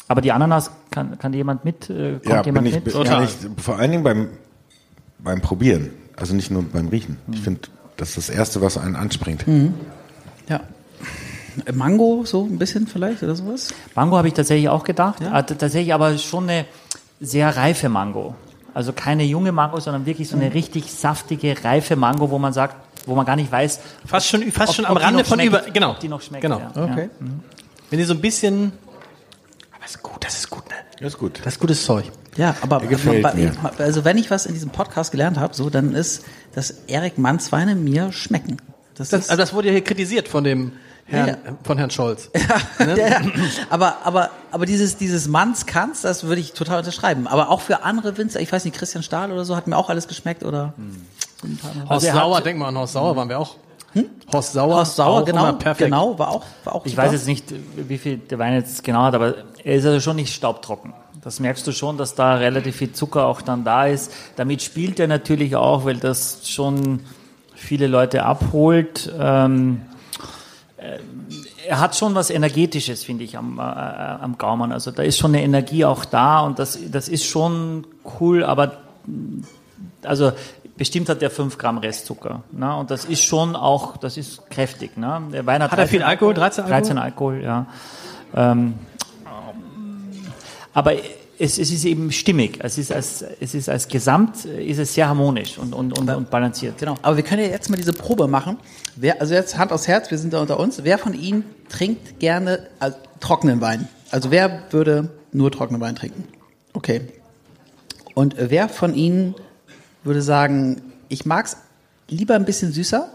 Aber die Ananas, kann, kann jemand mit? Äh, kommt ja, jemand bin ich, mit? Kann ich, vor allen Dingen beim, beim Probieren, also nicht nur beim Riechen. Mhm. Ich finde, das ist das Erste, was einen anspringt. Mhm. Ja. Mango, so ein bisschen vielleicht oder sowas? Mango habe ich tatsächlich auch gedacht. Ja? Also, tatsächlich aber schon eine sehr reife Mango. Also keine junge Mango, sondern wirklich so eine mhm. richtig saftige, reife Mango, wo man sagt, wo man gar nicht weiß. Fast schon, fast ob, schon am Rande von über, genau. Die noch schmeckt. Genau. Ja. Okay. Ja. Mhm. Wenn die so ein bisschen, aber ist gut, das ist gut, ne? Das ist gut. Das ist gutes Zeug. Ja, aber gefällt mir. also wenn ich was in diesem Podcast gelernt habe, so dann ist, dass Erik Manns Weine mir schmecken. Das, das, also das wurde ja hier kritisiert von dem Herrn, ja. von Herrn Scholz. Ja, ne? ja, aber, aber, aber dieses, dieses Manns kannst, das würde ich total unterschreiben. Aber auch für andere Winzer, ich weiß nicht, Christian Stahl oder so, hat mir auch alles geschmeckt oder? Hm. Horst also Sauer, denk mal an Horst Sauer, waren wir auch. Hm? Horst Sauer, Horst Sauer, genau, genau, war auch, war auch. Ich super. weiß jetzt nicht, wie viel der Wein jetzt genau hat, aber er ist also schon nicht staubtrocken. Das merkst du schon, dass da relativ viel Zucker auch dann da ist. Damit spielt er natürlich auch, weil das schon viele Leute abholt. Ähm, äh, er hat schon was Energetisches, finde ich, am, äh, am Gaumen. Also da ist schon eine Energie auch da und das, das ist schon cool, aber also bestimmt hat er 5 Gramm Restzucker. Ne? Und das ist schon auch, das ist kräftig. Ne? Der Wein hat, hat er viel Alkohol? 13 Alkohol? 13 Alkohol, ja. Ähm, aber es, es ist eben stimmig. Es ist als, es ist als Gesamt ist es sehr harmonisch und, und, und, und balanciert. Genau. Aber wir können ja jetzt mal diese Probe machen. Wer, also jetzt Hand aufs Herz, wir sind da unter uns. Wer von Ihnen trinkt gerne also, trockenen Wein? Also wer würde nur trockenen Wein trinken? Okay. Und wer von Ihnen würde sagen, ich mag's lieber ein bisschen süßer?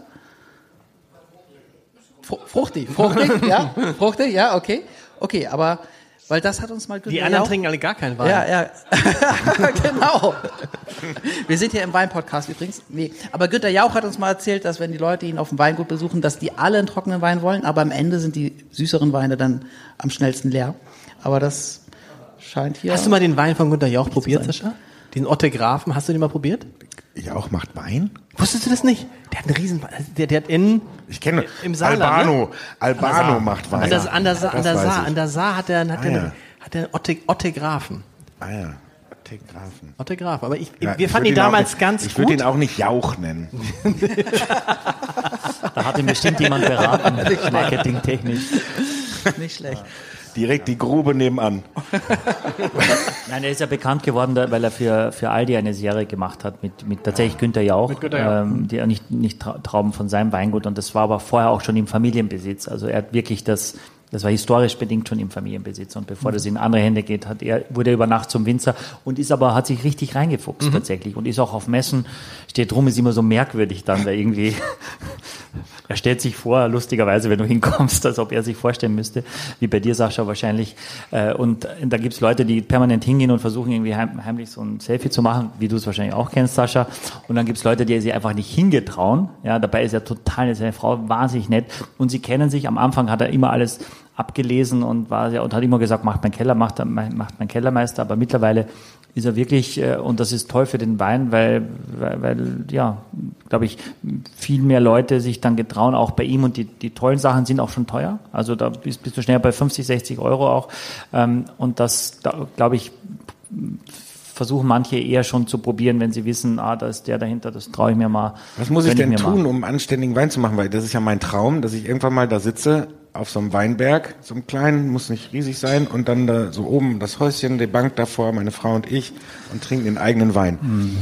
Fruchtig, fruchtig, ja, fruchtig, ja, okay, okay, aber weil das hat uns mal Die anderen trinken alle gar keinen Wein. Ja, ja. genau. Wir sind hier im Wein-Podcast übrigens. Nee. Aber Günter Jauch hat uns mal erzählt, dass wenn die Leute ihn auf dem Weingut besuchen, dass die alle einen trockenen Wein wollen, aber am Ende sind die süßeren Weine dann am schnellsten leer. Aber das scheint hier. Hast du mal den Wein von Günter Jauch probiert, Sascha? Den Otte Grafen, hast du den mal probiert? Jauch macht Wein? Wusstest du das nicht? Der hat einen riesen, der, der hat in, ich kenne im Saarland, Albano, ne? Albano macht Wein. An der, an der, an der Saar, an der Saar hat er, hat ah, er, hat er Otte, Otte Grafen. Ah ja. Otte Grafen. Otte Graf, aber ich, ja, wir fanden ihn damals auch, ganz ich gut. Ich würde ihn auch nicht Jauch nennen. da hat ihn bestimmt jemand beraten, marketingtechnisch. Nicht schlecht. Direkt die Grube nebenan. Nein, er ist ja bekannt geworden, weil er für, für Aldi eine Serie gemacht hat mit, mit tatsächlich Günther Jauch, mit Günther Jauch. Ähm, die nicht, nicht Trauben von seinem Weingut und das war aber vorher auch schon im Familienbesitz. Also er hat wirklich das, das war historisch bedingt schon im Familienbesitz und bevor das in andere Hände geht, hat er, wurde er über Nacht zum Winzer und ist aber, hat sich richtig reingefuchst mhm. tatsächlich und ist auch auf Messen, steht drum, ist immer so merkwürdig dann da irgendwie Er stellt sich vor, lustigerweise, wenn du hinkommst, als ob er sich vorstellen müsste, wie bei dir, Sascha, wahrscheinlich. Äh, und da gibt's Leute, die permanent hingehen und versuchen, irgendwie heimlich so ein Selfie zu machen, wie du es wahrscheinlich auch kennst, Sascha. Und dann gibt's Leute, die sich einfach nicht hingetrauen. Ja, dabei ist er total, ist seine Frau wahnsinnig nett. Und sie kennen sich. Am Anfang hat er immer alles abgelesen und war ja, und hat immer gesagt, macht mein Keller, macht, macht mein Kellermeister. Aber mittlerweile ist er wirklich, äh, und das ist toll für den Wein, weil, weil, weil ja, glaube ich, viel mehr Leute sich dann getrauen, auch bei ihm. Und die, die tollen Sachen sind auch schon teuer. Also da bist, bist du schnell bei 50, 60 Euro auch. Ähm, und das, da, glaube ich, versuchen manche eher schon zu probieren, wenn sie wissen, ah, da ist der dahinter, das traue ich mir mal. Was muss ich denn ich tun, mal. um anständigen Wein zu machen? Weil das ist ja mein Traum, dass ich irgendwann mal da sitze auf so einem Weinberg, so einem kleinen, muss nicht riesig sein, und dann da so oben das Häuschen, die Bank davor, meine Frau und ich, und trinken den eigenen Wein. Hm.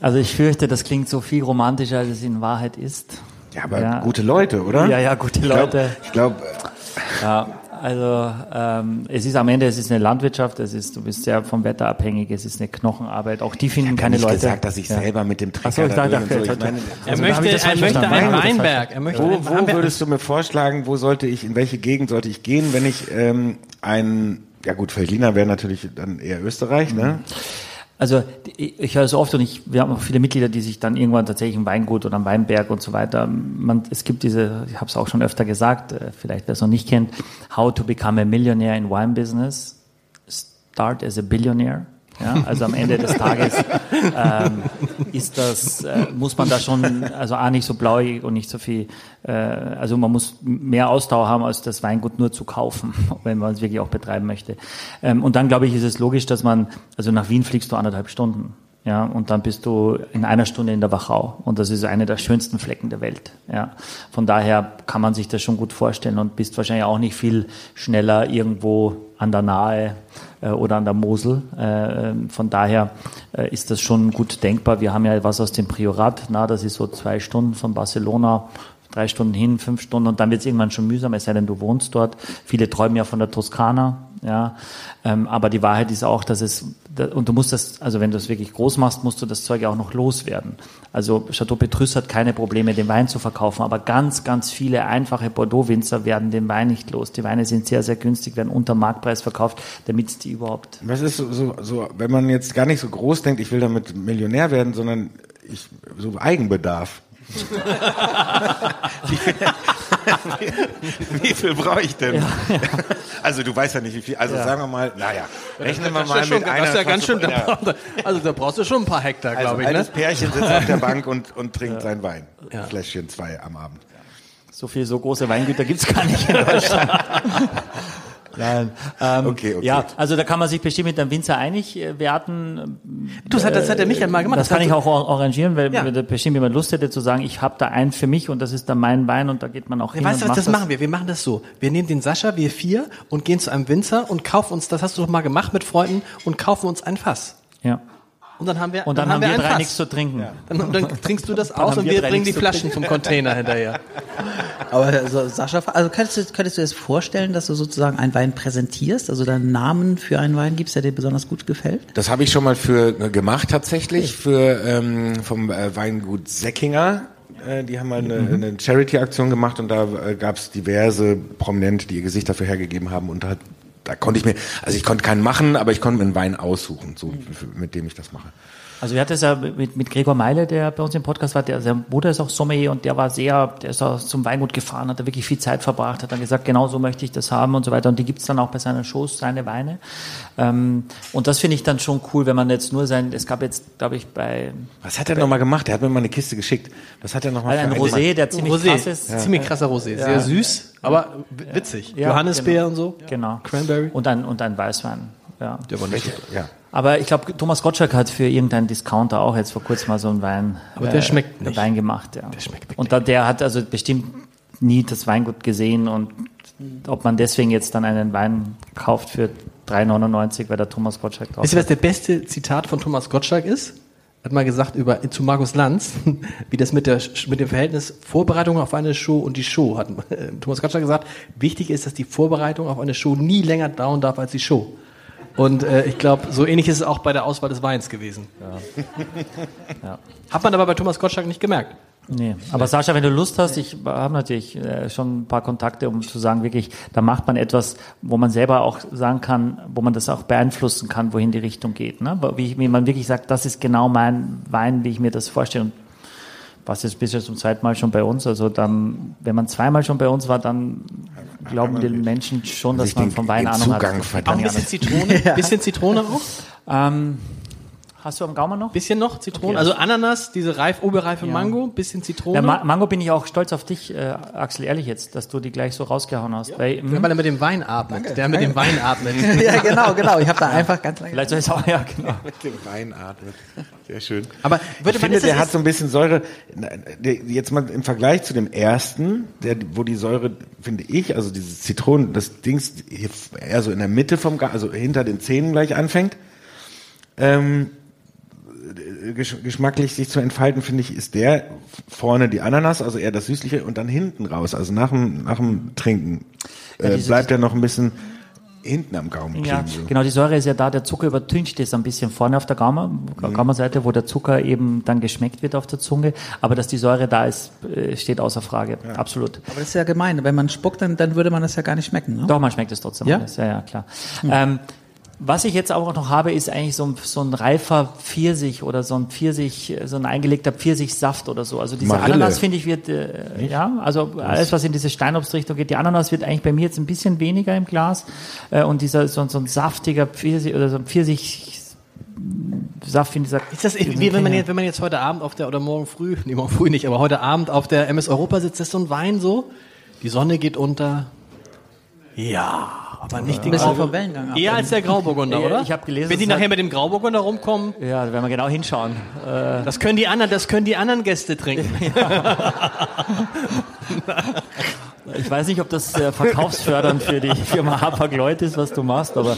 Also ich fürchte, das klingt so viel romantischer, als es in Wahrheit ist. Ja, aber ja. gute Leute, oder? Ja, ja, gute Leute. Ich glaube. Glaub, ja, also ähm, es ist am Ende, es ist eine Landwirtschaft, es ist, du bist sehr vom Wetter abhängig, es ist eine Knochenarbeit. Auch die finden ich keine nicht Leute. gesagt, dass ich ja. selber mit dem Trecker so, ich dachte, so, ich meine, er also, möchte, er möchte einen Weinberg. Er möchte wo, wo würdest du mir vorschlagen, wo sollte ich, in welche Gegend sollte ich gehen, wenn ich ähm, ein, ja gut, Feldliner wäre natürlich dann eher Österreich, ne? Also ich höre es oft und ich, wir haben auch viele Mitglieder, die sich dann irgendwann tatsächlich im Weingut oder am Weinberg und so weiter, man, es gibt diese, ich habe es auch schon öfter gesagt, äh, vielleicht wer es noch nicht kennt, How to Become a Millionaire in Wine Business, Start as a Billionaire. Ja, also am Ende des Tages ähm, ist das, äh, muss man da schon, also A, nicht so blauig und nicht so viel, äh, also man muss mehr Ausdauer haben, als das Weingut nur zu kaufen, wenn man es wirklich auch betreiben möchte. Ähm, und dann, glaube ich, ist es logisch, dass man, also nach Wien fliegst du anderthalb Stunden. Ja, und dann bist du in einer Stunde in der Wachau. Und das ist eine der schönsten Flecken der Welt. Ja, von daher kann man sich das schon gut vorstellen und bist wahrscheinlich auch nicht viel schneller irgendwo an der Nahe äh, oder an der Mosel. Äh, ähm, von daher äh, ist das schon gut denkbar. Wir haben ja was aus dem Priorat. Na, das ist so zwei Stunden von Barcelona drei Stunden hin, fünf Stunden und dann wird es irgendwann schon mühsam, es sei denn, du wohnst dort. Viele träumen ja von der Toskana, ja. Ähm, aber die Wahrheit ist auch, dass es, und du musst das, also wenn du es wirklich groß machst, musst du das Zeug ja auch noch loswerden. Also Chateau Petrus hat keine Probleme, den Wein zu verkaufen, aber ganz, ganz viele einfache Bordeaux-Winzer werden den Wein nicht los. Die Weine sind sehr, sehr günstig, werden unter Marktpreis verkauft, damit die überhaupt. Was ist so, so, so, wenn man jetzt gar nicht so groß denkt, ich will damit Millionär werden, sondern ich, so Eigenbedarf. Wie, viel, wie viel brauche ich denn? Ja, ja. Also du weißt ja nicht, wie viel. Also ja. sagen wir mal, naja, rechnen wir mal schon, mit einer. Ja ganz schön, da, also da brauchst du schon ein paar Hektar, also glaube ich. Ein ne? Pärchen sitzt auf der Bank und, und trinkt sein Wein. Fläschchen zwei am Abend. So viel, so große Weingüter gibt's gar nicht in Deutschland. Nein. Ähm, okay, okay. Ja, also da kann man sich bestimmt mit dem Winzer einig äh, werden. Du, das hat, das hat der Michael mal gemacht. Das, das kann ich auch arrangieren, weil ja. bestimmt jemand Lust hätte zu sagen, ich habe da einen für mich und das ist dann mein Wein und da geht man auch hin. Weißt du was, das, das machen wir. Wir machen das so. Wir nehmen den Sascha, wir vier, und gehen zu einem Winzer und kaufen uns, das hast du doch mal gemacht mit Freunden, und kaufen uns ein Fass. Ja. Und dann haben wir, und dann, dann haben wir, wir drei nichts zu trinken. Ja. Dann, dann, trinkst du das aus und wir, wir bringen die Flaschen zum Container hinterher. Aber also, Sascha, also könntest du, könntest du dir das vorstellen, dass du sozusagen einen Wein präsentierst, also deinen Namen für einen Wein gibst, der dir besonders gut gefällt? Das habe ich schon mal für äh, gemacht tatsächlich, okay. für ähm, vom äh, Weingut Säckinger. Äh, die haben mal eine, mhm. eine Charity-Aktion gemacht und da äh, gab es diverse Prominente, die ihr Gesicht dafür hergegeben haben und da hat da konnte ich mir, also ich konnte keinen machen, aber ich konnte mir einen Wein aussuchen, so, mit dem ich das mache. Also wir hatten es ja mit, mit Gregor Meile, der bei uns im Podcast war, der, sein Bruder ist auch Sommelier und der war sehr, der ist auch zum Weingut gefahren, hat da wirklich viel Zeit verbracht, hat dann gesagt, genau so möchte ich das haben und so weiter. Und die gibt's dann auch bei seinen Shows, seine Weine. Ähm, und das finde ich dann schon cool, wenn man jetzt nur sein, es gab jetzt, glaube ich, bei... Was hat er nochmal gemacht? Er hat mir mal eine Kiste geschickt. Was hat er nochmal also Ein Rosé, der ziemlich Rosé. krass ist. Ja. Ziemlich krasser Rosé, sehr ja. süß, aber witzig. Ja, Johannisbeer genau. und so. Genau. Cranberry. Und ein, und ein Weißwein. Ja. Der war nicht. Ja. Aber ich glaube, Thomas Gottschalk hat für irgendeinen Discounter auch jetzt vor kurzem mal so einen Wein, Aber der äh, schmeckt nicht. Wein gemacht. Ja. Der schmeckt und da, der hat also bestimmt nie das Weingut gesehen und ob man deswegen jetzt dann einen Wein kauft für 3,99, weil der Thomas Gottschalk drauf ist. Wisst ihr, was der beste Zitat von Thomas Gottschalk ist? Hat mal gesagt über, zu Markus Lanz, wie das mit, der, mit dem Verhältnis Vorbereitung auf eine Show und die Show hat. Thomas Gottschalk gesagt, wichtig ist, dass die Vorbereitung auf eine Show nie länger dauern darf als die Show. Und äh, ich glaube, so ähnlich ist es auch bei der Auswahl des Weins gewesen. Ja. ja. Hat man aber bei Thomas Gottschalk nicht gemerkt. Nee, aber Sascha, wenn du Lust hast, ich habe natürlich äh, schon ein paar Kontakte, um zu sagen, wirklich, da macht man etwas, wo man selber auch sagen kann, wo man das auch beeinflussen kann, wohin die Richtung geht. Ne? Wie, wie man wirklich sagt, das ist genau mein Wein, wie ich mir das vorstelle. Und was jetzt bisher zum zweiten Mal schon bei uns. Also dann, wenn man zweimal schon bei uns war, dann glauben die Menschen schon, dass man vom Wein Ahnung hat. Auch ein bisschen Zitrone, ja. bisschen Zitrone auch? Ähm, Hast du am Gaumen noch? Bisschen noch Zitrone. Okay. Also Ananas, diese reif, oberreife ja. Mango, bisschen Zitrone. Ja, Ma Mango bin ich auch stolz auf dich, äh, Axel, ehrlich jetzt, dass du die gleich so rausgehauen hast. Ja. Weil, mhm. weil er mit dem Wein atmet. Danke. Der mit dem Wein atmet. ja, genau, genau. Ich habe da einfach ganz lange. Vielleicht soll ich auch, ja, genau. mit dem Wein atmet. Sehr schön. Aber würde ich finde, der hat so ein bisschen Säure. Jetzt mal im Vergleich zu dem ersten, der, wo die Säure, finde ich, also dieses Zitronen, das Dings eher so in der Mitte vom, also hinter den Zähnen gleich anfängt. Ähm, geschmacklich sich zu entfalten, finde ich, ist der vorne die Ananas, also eher das Süßliche und dann hinten raus, also nach dem, nach dem Trinken äh, ja, bleibt er noch ein bisschen hinten am Gaumen Ja, so. genau, die Säure ist ja da, der Zucker übertüncht das ein bisschen vorne auf der Gaumen, mhm. Gaumenseite, wo der Zucker eben dann geschmeckt wird auf der Zunge, aber dass die Säure da ist, äh, steht außer Frage, ja. absolut. Aber das ist ja gemein, wenn man spuckt, dann, dann würde man das ja gar nicht schmecken, ne? Doch, man schmeckt es trotzdem ja? alles, ja, ja, klar. Mhm. Ähm, was ich jetzt auch noch habe, ist eigentlich so ein, so ein reifer Pfirsich oder so ein Pfirsich, so ein eingelegter Pfirsichsaft oder so. Also diese Marille. Ananas finde ich wird, äh, ja, also alles was in diese Steinobstrichtung geht. Die Ananas wird eigentlich bei mir jetzt ein bisschen weniger im Glas äh, und dieser so, so ein saftiger Pfirsich oder so ein Pfirsich Saft in dieser. Ist das wie wenn man jetzt, wenn man jetzt heute Abend auf der oder morgen früh, nee, morgen früh nicht, aber heute Abend auf der MS Europa sitzt, ist so ein Wein so? Die Sonne geht unter. Ja. Aber nicht den Grau vom Wellengang ab. Eher als der Grauburgunder, oder? Ich habe gelesen. Wenn die nachher mit dem Grauburgunder rumkommen. Ja, da werden wir genau hinschauen. Äh das können die anderen, das können die anderen Gäste trinken. ich weiß nicht, ob das äh, verkaufsfördernd für die Firma Hapag-Lloyd ist, was du machst, aber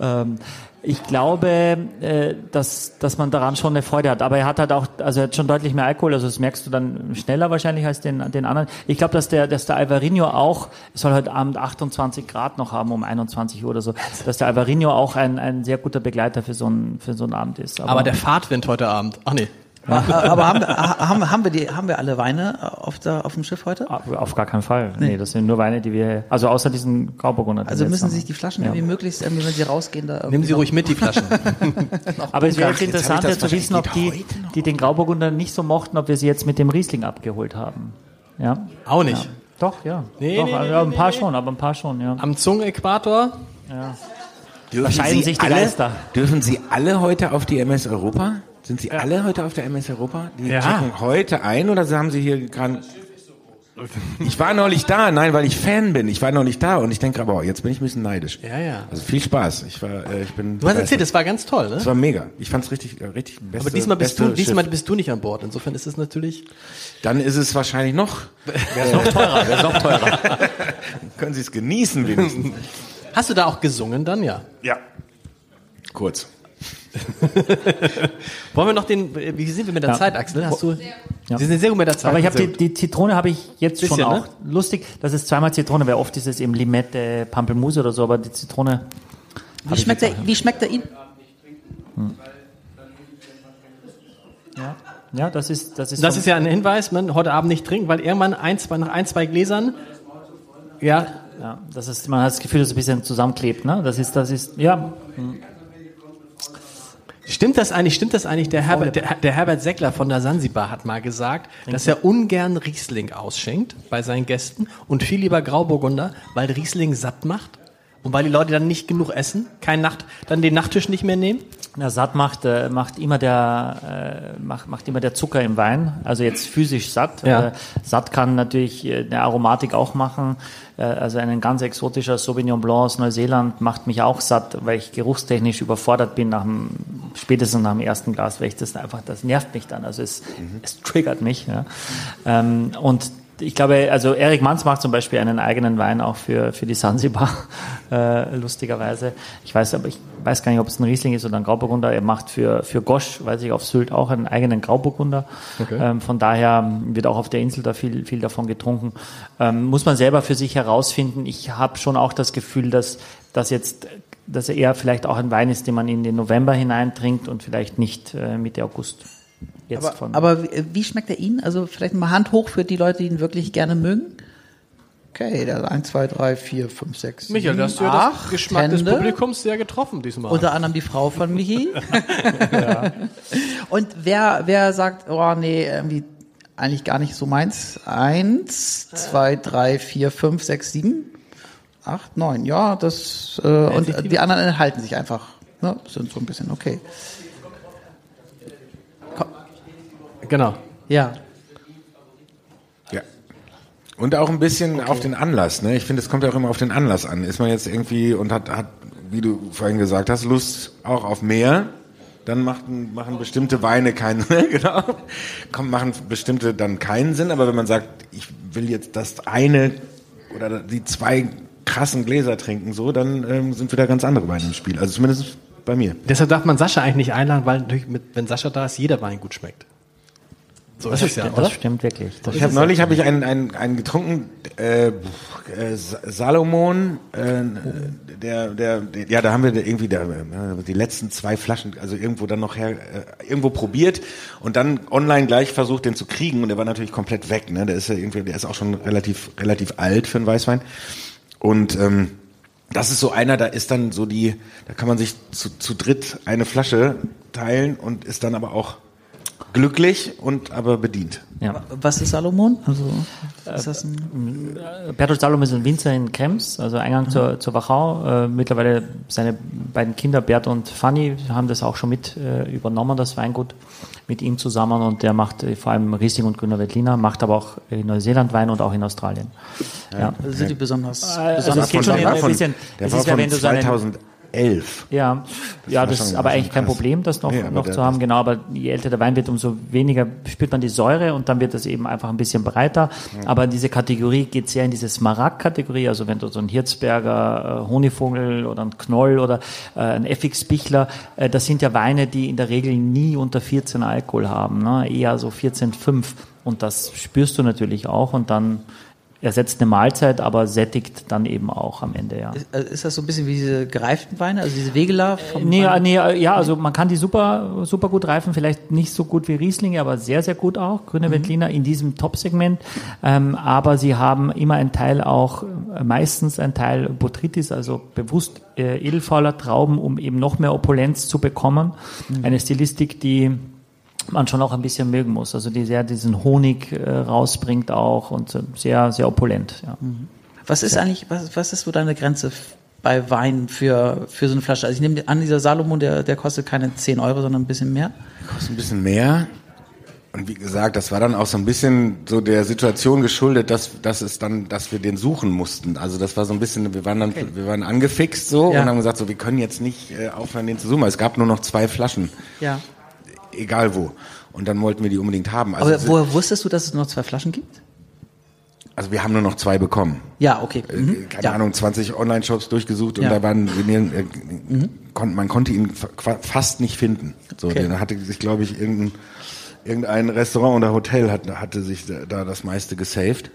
ähm, ich glaube, äh, dass, dass man daran schon eine Freude hat. Aber er hat halt auch, also er hat schon deutlich mehr Alkohol, also das merkst du dann schneller wahrscheinlich als den, den anderen. Ich glaube, dass der, dass der Alvarinho auch, soll heute Abend 28 Grad noch haben um 21 Uhr oder so, dass der Alvarinho auch ein, ein sehr guter Begleiter für so einen, für so einen Abend ist. Aber, Aber der Fahrtwind heute Abend, ach nee. Aber haben, haben, haben, wir die, haben wir alle Weine auf, der, auf dem Schiff heute? Auf gar keinen Fall. Nee. nee das sind nur Weine, die wir, also außer diesen Grauburgunder. Also müssen sich die Flaschen ja. irgendwie möglichst, irgendwie, wenn sie rausgehen, da Nehmen Sie ruhig mit, die Flaschen. Aber es wäre jetzt interessant jetzt zu wissen, ob die, die den Grauburgunder nicht so mochten, ob wir sie jetzt mit dem Riesling abgeholt haben. Ja? Auch nicht. Ja. Doch, ja. Nee, Doch, nee, also, nee, ein paar schon, aber ein paar schon, ja. Am Zungenäquator? Ja. Dürfen sich die alle, Geister. Dürfen Sie alle heute auf die MS Europa? Sind Sie alle heute auf der MS Europa? Die ja. checken heute ein oder haben Sie hier gerade... Ich war neulich da, nein, weil ich Fan bin. Ich war neulich da und ich denke aber, jetzt bin ich ein bisschen neidisch. Ja, ja. Also viel Spaß. Ich war, äh, ich bin. Du hast erzählt, es war ganz toll, ne? Es war mega. Ich fand's richtig, äh, richtig beste, Aber diesmal bist du, diesmal bist du nicht an Bord. Insofern ist es natürlich. Dann ist es wahrscheinlich noch. Wäre es noch teurer. Wäre noch teurer. Können Sie es genießen wenigstens. Hast du da auch gesungen dann, ja? Ja. Kurz. Wollen wir noch den, wie sind wir mit der ja. Zeit, Axel? Hast du, ja. Sie sind sehr gut mit der Zeit. Aber ich habe die, die Zitrone habe ich jetzt Bisschen, schon auch. Ne? Lustig, das ist zweimal Zitrone, weil oft ist es eben Limette, Pampelmuse oder so, aber die Zitrone. Wie schmeckt, der, wie schmeckt der Ihnen? Hm. Ja. Ja, das ist, das ist. Das ist ja ein Hinweis, man heute Abend nicht trinken, weil irgendwann ein, zwei, nach ein, zwei Gläsern, ja. Ja, das ist, man hat das Gefühl, dass es ein bisschen zusammenklebt, ne? Das ist, das ist, ja. Hm. Stimmt das eigentlich, stimmt das eigentlich? Der Herbert, der, der Herbert Seckler von der Sansibar hat mal gesagt, dass er ungern Riesling ausschenkt bei seinen Gästen und viel lieber Grauburgunder, weil Riesling satt macht und weil die Leute dann nicht genug essen, kein Nacht, dann den Nachttisch nicht mehr nehmen. Na, satt macht, äh, macht immer der, äh, macht, macht immer der Zucker im Wein. Also jetzt physisch satt. Ja. Äh, satt kann natürlich äh, eine Aromatik auch machen. Äh, also ein ganz exotischer Sauvignon Blanc aus Neuseeland macht mich auch satt, weil ich geruchstechnisch überfordert bin nach dem, spätestens nach dem ersten Glas, weil ich das einfach, das nervt mich dann. Also es, mhm. es triggert mich. Ja. Ähm, und ich glaube, also Erik Manz macht zum Beispiel einen eigenen Wein auch für, für die Sansibar, äh, lustigerweise. Ich weiß aber, ich weiß gar nicht, ob es ein Riesling ist oder ein Grauburgunder. Er macht für, für Gosch, weiß ich, auf Sylt auch einen eigenen Grauburgunder. Okay. Ähm, von daher wird auch auf der Insel da viel, viel davon getrunken. Ähm, muss man selber für sich herausfinden. Ich habe schon auch das Gefühl, dass, dass jetzt dass er eher vielleicht auch ein Wein ist, den man in den November hineintrinkt und vielleicht nicht äh, Mitte August. Jetzt aber, von. Aber wie schmeckt er Ihnen? Also vielleicht mal Hand hoch für die Leute, die ihn wirklich gerne mögen. Okay, der 1, 2, 3, 4, 5, 6, Michael, da hast du ja das Geschmack Hände. des Publikums sehr getroffen diesmal. Unter anderem die Frau von Michi. ja. Und wer, wer sagt, oh nee, irgendwie eigentlich gar nicht so meins. Eins, zwei, drei, vier, fünf, sechs, sieben, acht, neun. Ja, das äh, und die anderen enthalten sich einfach. Ne, sind so ein bisschen okay. Komm. Genau. Ja. Und auch ein bisschen okay. auf den Anlass. Ne? Ich finde, es kommt ja auch immer auf den Anlass an. Ist man jetzt irgendwie und hat, hat, wie du vorhin gesagt hast, Lust auch auf mehr, dann machen, machen bestimmte Weine keinen, genau, kommt, machen bestimmte dann keinen Sinn. Aber wenn man sagt, ich will jetzt das eine oder die zwei krassen Gläser trinken, so, dann ähm, sind wieder ganz andere Weine im Spiel. Also zumindest bei mir. Deshalb darf man Sascha eigentlich nicht einladen, weil natürlich mit, wenn Sascha da ist, jeder Wein gut schmeckt. So das, ist ja, das oder? stimmt wirklich. Das ich habe neulich habe ich einen, einen, einen getrunken, äh, äh, Salomon, äh, der, der, der, ja, da haben wir irgendwie der, äh, die letzten zwei Flaschen, also irgendwo dann noch her, äh, irgendwo probiert und dann online gleich versucht, den zu kriegen und der war natürlich komplett weg. Ne? Der ist ja irgendwie, der ist auch schon relativ relativ alt für einen Weißwein und ähm, das ist so einer, da ist dann so die, da kann man sich zu, zu dritt eine Flasche teilen und ist dann aber auch glücklich und aber bedient. Ja. Was ist Salomon? Also ist das ein äh, Bertolt Salomon ist ein Winzer in Krems, also Eingang mhm. zur, zur Wachau. Äh, mittlerweile seine beiden Kinder Bert und Fanny haben das auch schon mit äh, übernommen, das Weingut mit ihm zusammen und der macht äh, vor allem Riesling und Grüner Veltliner, macht aber auch in Neuseeland Wein und auch in Australien. Ja. ja. Sind die besonders, also besonders geht schon ein bisschen, der war von 2000 elf. Ja, das ja, das ist aber eigentlich kein Problem, das noch, nee, noch zu haben. Genau, aber je älter der Wein wird, umso weniger spürt man die Säure und dann wird das eben einfach ein bisschen breiter. Ja. Aber diese Kategorie geht sehr in diese Smaragd-Kategorie. Also wenn du so ein Hirzberger äh, Honigvogel oder ein Knoll oder äh, ein FX-Bichler, äh, das sind ja Weine, die in der Regel nie unter 14 Alkohol haben, ne? eher so 14,5. Und das spürst du natürlich auch und dann ersetzt eine Mahlzeit, aber sättigt dann eben auch am Ende, ja. Ist, äh, ist das so ein bisschen wie diese gereiften Weine, also diese Wegeler? Vom nee, Wein? nee, ja, also man kann die super, super gut reifen, vielleicht nicht so gut wie Rieslinge, aber sehr, sehr gut auch, grüne mhm. Veltliner in diesem Top-Segment, ähm, aber sie haben immer einen Teil auch, äh, meistens ein Teil Botrytis, also bewusst äh, edelfauler Trauben, um eben noch mehr Opulenz zu bekommen. Mhm. Eine Stilistik, die man schon auch ein bisschen mögen muss. Also die sehr diesen Honig äh, rausbringt auch und sehr, sehr opulent. Ja. Mhm. Was ist eigentlich, was, was ist so deine Grenze bei Wein für, für so eine Flasche? Also ich nehme an, dieser Salomon, der, der kostet keine 10 Euro, sondern ein bisschen mehr. Kostet ein bisschen mehr. Und wie gesagt, das war dann auch so ein bisschen so der Situation geschuldet, dass, dass es dann, dass wir den suchen mussten. Also das war so ein bisschen, wir waren dann, okay. wir waren angefixt so ja. und haben gesagt, so wir können jetzt nicht äh, aufhören, den zu suchen. Es gab nur noch zwei Flaschen. Ja egal wo. Und dann wollten wir die unbedingt haben. Also Aber woher wusstest du, dass es noch zwei Flaschen gibt? Also wir haben nur noch zwei bekommen. Ja, okay. Äh, mhm. Keine ja. Ahnung, 20 Online-Shops durchgesucht und ja. da waren, äh, mhm. kon, man konnte ihn fast nicht finden. So, okay. dann hatte sich, glaube ich, irgendein, irgendein Restaurant oder Hotel hat, hatte sich da das meiste gesaved.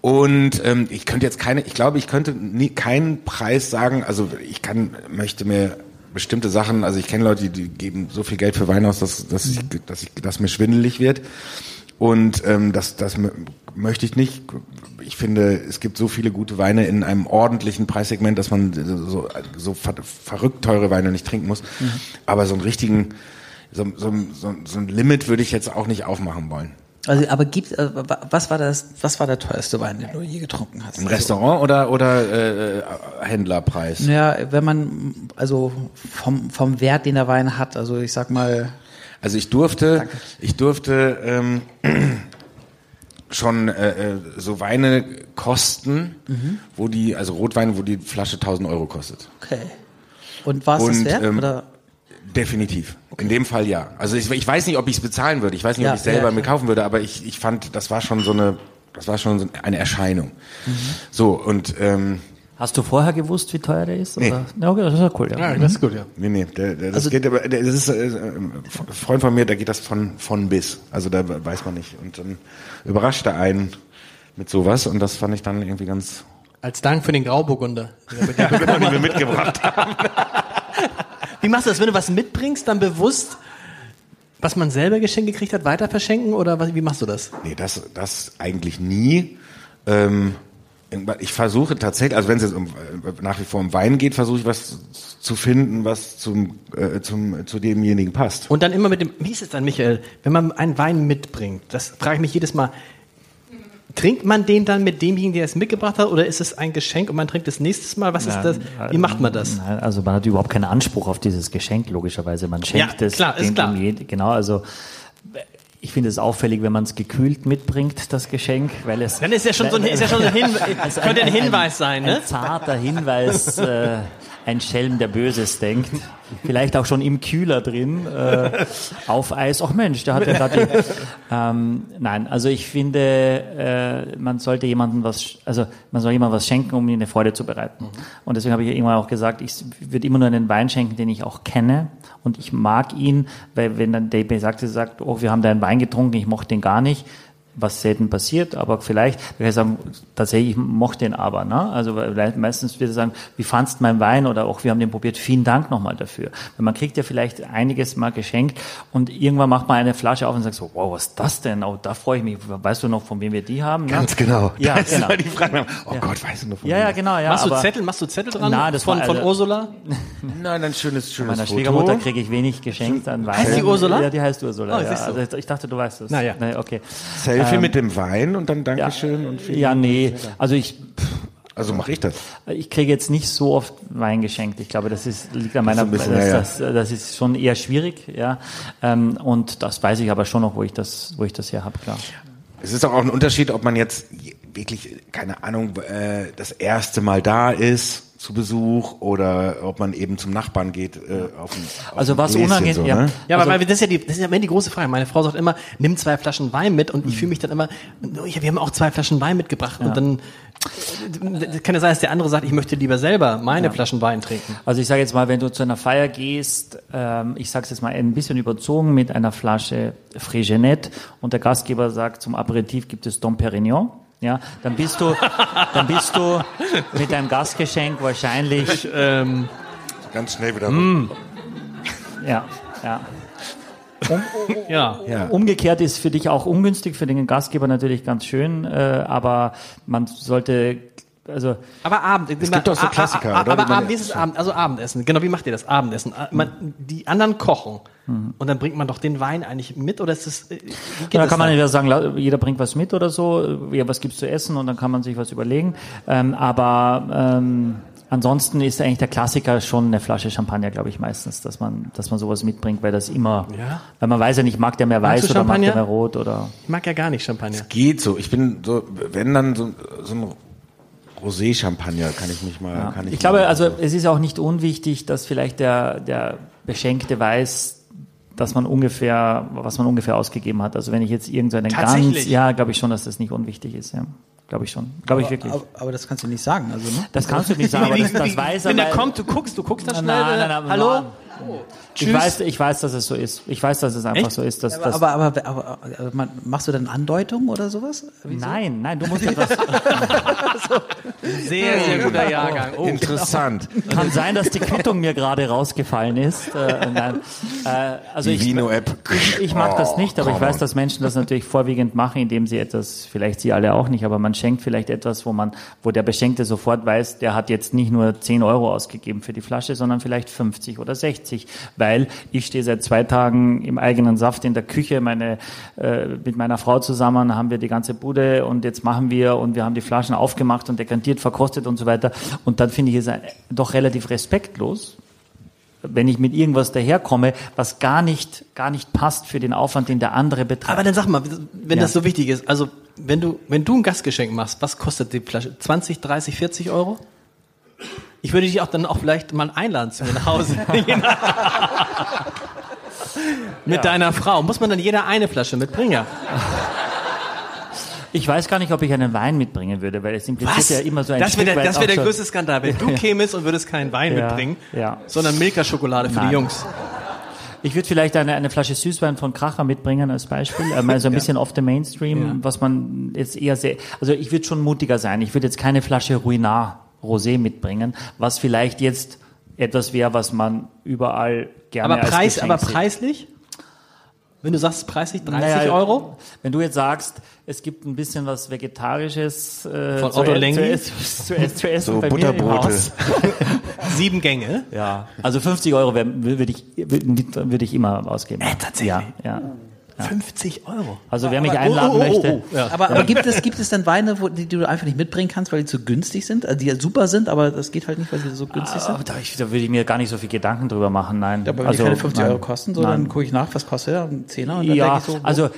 Und ähm, ich könnte jetzt keine, ich glaube, ich könnte nie, keinen Preis sagen. Also ich kann, möchte mir bestimmte Sachen, also ich kenne Leute, die geben so viel Geld für Wein aus, dass, dass, ich, dass, ich, dass mir schwindelig wird. Und ähm, das, das möchte ich nicht. Ich finde, es gibt so viele gute Weine in einem ordentlichen Preissegment, dass man so, so ver verrückt teure Weine nicht trinken muss. Mhm. Aber so einen richtigen, so, so, so, so ein Limit würde ich jetzt auch nicht aufmachen wollen. Also, aber gibt, äh, was war das, was war der teuerste Wein, den du je getrunken hast? Im Restaurant oder oder äh, Händlerpreis? Ja, wenn man also vom vom Wert, den der Wein hat, also ich sag mal. Also ich durfte, Danke. ich durfte ähm, schon äh, äh, so Weine kosten, mhm. wo die, also Rotwein, wo die Flasche 1000 Euro kostet. Okay. Und war es das wert? Ähm, oder? Definitiv. Okay. In dem Fall ja. Also ich, ich weiß nicht, ob ich es bezahlen würde. Ich weiß nicht, ja, ob ich selber ja, mir kaufen würde, aber ich, ich fand, das war schon so eine, das war schon so eine Erscheinung. Mhm. So, und ähm, Hast du vorher gewusst, wie teuer der ist? Nee. Oder? Ja, okay, das ist ja cool, ja. Ja, das ist gut, ja. Nee, nee, der, der, das also, geht aber, der, das ist äh, ein Freund von mir, da geht das von, von bis. Also da weiß man nicht. Und dann überrascht er einen mit sowas und das fand ich dann irgendwie ganz. Als Dank für den Grauburgunder, den wir mitgebracht haben. Wie machst du das, wenn du was mitbringst, dann bewusst Was man selber geschenkt gekriegt hat, weiter verschenken oder was, wie machst du das? Nee, das, das eigentlich nie. Ähm, ich versuche tatsächlich, also wenn es jetzt um, nach wie vor um Wein geht, versuche ich was zu finden, was zum, äh, zum, zu demjenigen passt. Und dann immer mit dem, wie ist es dann, Michael, wenn man einen Wein mitbringt, das frage ich mich jedes Mal, trinkt man den dann mit demjenigen, der es mitgebracht hat, oder ist es ein Geschenk und man trinkt es nächstes Mal? Was ist das? Wie macht man das? Also man hat überhaupt keinen Anspruch auf dieses Geschenk, logischerweise. Man schenkt ja, es. Klar, ist klar. Genau, also ich finde es auffällig, wenn man es gekühlt mitbringt, das Geschenk, weil es. Dann ist ja schon so ein, ist ja schon so ein, Hin also könnte ein Hinweis sein, ne? Ein zarter Hinweis, äh, ein Schelm, der Böses denkt. Vielleicht auch schon im Kühler drin, äh, auf Eis. Ach Mensch, der hat ja gerade. Ähm, nein, also ich finde, äh, man sollte jemandem was, also man soll jemandem was schenken, um ihm eine Freude zu bereiten. Und deswegen habe ich irgendwann auch gesagt, ich würde immer nur einen Wein schenken, den ich auch kenne. Und ich mag ihn, weil wenn dann der besagte sagt, oh, wir haben da einen Wein getrunken, ich mochte den gar nicht, was selten passiert, aber vielleicht, da kann ich sagen, tatsächlich, ich mochte den aber. Ne? Also meistens wird er sagen, wie fandst du meinen Wein oder auch wir haben den probiert, vielen Dank nochmal dafür. Weil man kriegt ja vielleicht einiges mal geschenkt und irgendwann macht man eine Flasche auf und sagt so, wow, was ist das denn? Oh, da freue ich mich. Weißt du noch, von wem wir die haben? Ne? Ganz genau. Ja, das genau. die Frage, oh ja. Gott, weißt du noch von Ja, ja, genau. Ja, machst du Zettel, machst du Zettel dran? Nein, das von, war, von also, Ursula? Nein, ein schönes, schönes Meiner Schwiegermutter kriege ich wenig geschenkt an Wein. Heißt die Ursula? Ja, die heißt Ursula. Oh, ja. Also ich dachte, du weißt es. Naja. Nee, okay. Selfie ähm, mit dem Wein und dann Dankeschön ja, und vielen Ja, nee. Also ich. Also mache ich das. Ich kriege jetzt nicht so oft Wein geschenkt. Ich glaube, das ist, liegt an meiner, das, bisschen, das, das, das, ist schon eher schwierig, ja. Ähm, und das weiß ich aber schon noch, wo ich das, wo ich das her habe, klar. Es ist auch ein Unterschied, ob man jetzt wirklich, keine Ahnung, äh, das erste Mal da ist zu Besuch oder ob man eben zum Nachbarn geht äh, auf ein auf Also was unangenehm, so, ja. Ne? Ja, also, aber das ist ja die das ist ja immer die große Frage. Meine Frau sagt immer, nimm zwei Flaschen Wein mit und ich fühle mich dann immer, oh, ja, wir haben auch zwei Flaschen Wein mitgebracht ja. und dann kann ja sein, dass der andere sagt, ich möchte lieber selber meine ja. Flaschen Wein trinken. Also ich sage jetzt mal, wenn du zu einer Feier gehst, ähm, ich sage es jetzt mal ein bisschen überzogen mit einer Flasche Frégenet und der Gastgeber sagt, zum Aperitif gibt es Dom Perignon ja, dann bist du, dann bist du mit deinem Gastgeschenk wahrscheinlich ähm, ganz schnell wieder. Mm, ja, ja. Um, ja. ja. Umgekehrt ist für dich auch ungünstig, für den Gastgeber natürlich ganz schön, äh, aber man sollte also aber Abend es gibt doch so Klassiker aber, oder? aber Abend wie ist es Abend also Abendessen genau wie macht ihr das Abendessen man, die anderen kochen Mhm. Und dann bringt man doch den Wein eigentlich mit oder ist das, äh, da kann man ja sagen, jeder bringt was mit oder so, ja, was gibt's zu essen und dann kann man sich was überlegen. Ähm, aber ähm, ansonsten ist eigentlich der Klassiker schon eine Flasche Champagner, glaube ich, meistens, dass man, dass man sowas mitbringt, weil das immer, ja? weil man weiß ja nicht, mag der mehr weiß oder mag der mehr rot oder. Ich mag ja gar nicht Champagner. Es geht so. Ich bin so, wenn dann so, so ein Rosé-Champagner kann ich mich mal. Ja. Kann ich ich glaube, also es ist auch nicht unwichtig, dass vielleicht der, der Beschenkte weiß, dass man ungefähr, was man ungefähr ausgegeben hat. Also wenn ich jetzt irgendeinen ganz, ja, glaube ich schon, dass das nicht unwichtig ist, ja. Glaube ich schon. Glaube ich wirklich. Aber, aber, das kannst du nicht sagen, also, ne? Das kannst du nicht sagen, aber das, das weiß er. Wenn der kommt, du guckst, du guckst dann schnell. Nein, nein, nein, Hallo? Oh. Ich weiß, ich weiß, dass es so ist. Ich weiß, dass es einfach Echt? so ist. Dass, aber, aber, aber, aber, aber, machst du dann Andeutungen oder sowas? Wieso? Nein, nein, du musst etwas. sehr, sehr guter Jahrgang. Oh, Interessant. Genau. Kann sein, dass die Quittung mir gerade rausgefallen ist. Äh, nein. Äh, also die Vino-App. Ich, ich, mag das nicht, aber ich weiß, dass Menschen das natürlich vorwiegend machen, indem sie etwas, vielleicht sie alle auch nicht, aber man schenkt vielleicht etwas, wo man, wo der Beschenkte sofort weiß, der hat jetzt nicht nur 10 Euro ausgegeben für die Flasche, sondern vielleicht 50 oder 60, weil weil ich stehe seit zwei Tagen im eigenen Saft in der Küche. Meine, äh, mit meiner Frau zusammen haben wir die ganze Bude und jetzt machen wir und wir haben die Flaschen aufgemacht und dekantiert, verkostet und so weiter. Und dann finde ich es doch relativ respektlos, wenn ich mit irgendwas daherkomme, was gar nicht, gar nicht passt für den Aufwand, den der andere betreibt. Aber dann sag mal, wenn ja. das so wichtig ist, also wenn du, wenn du ein Gastgeschenk machst, was kostet die Flasche? 20, 30, 40 Euro? Ich würde dich auch dann auch vielleicht mal einladen zu mir nach Hause. Mit ja. deiner Frau. Muss man dann jeder eine Flasche mitbringen? Ja. Ich weiß gar nicht, ob ich einen Wein mitbringen würde, weil es impliziert Was? ja immer so ein Das wäre der, das wär der größte Skandal, wenn du kämest und würdest keinen Wein ja, mitbringen, ja. sondern Milka-Schokolade für Nein. die Jungs. Ich würde vielleicht eine, eine Flasche Süßwein von Kracher mitbringen als Beispiel, also ein bisschen off the Mainstream, was man jetzt eher sehr, also ich würde schon mutiger sein. Ich würde jetzt keine Flasche Ruinar Rosé mitbringen, was vielleicht jetzt etwas wäre, was man überall gerne aber Preis, aber preislich? Wenn du sagst preislich 30 naja, Euro? Wenn du jetzt sagst, es gibt ein bisschen was Vegetarisches äh, Von Otto Lengi? Zu, zu, zu, essen so bei Butterbrote. Sieben Gänge? Ja, also 50 Euro würde ich, würde ich immer ausgeben. Äh, tatsächlich? Ja, ja. 50 Euro. Also wer mich aber, einladen oh, oh, oh, möchte. Oh, ja. Aber, aber gibt es gibt es denn Weine, wo, die, die, du einfach nicht mitbringen kannst, weil die zu günstig sind, also die ja super sind, aber das geht halt nicht, weil sie so günstig ah, sind? Da, ich, da würde ich mir gar nicht so viel Gedanken drüber machen, nein. Ja, aber also, wenn die keine 50 nein. Euro kosten, so, dann gucke ich nach, was kostet er, ein Zehner und dann ja, ich so. Also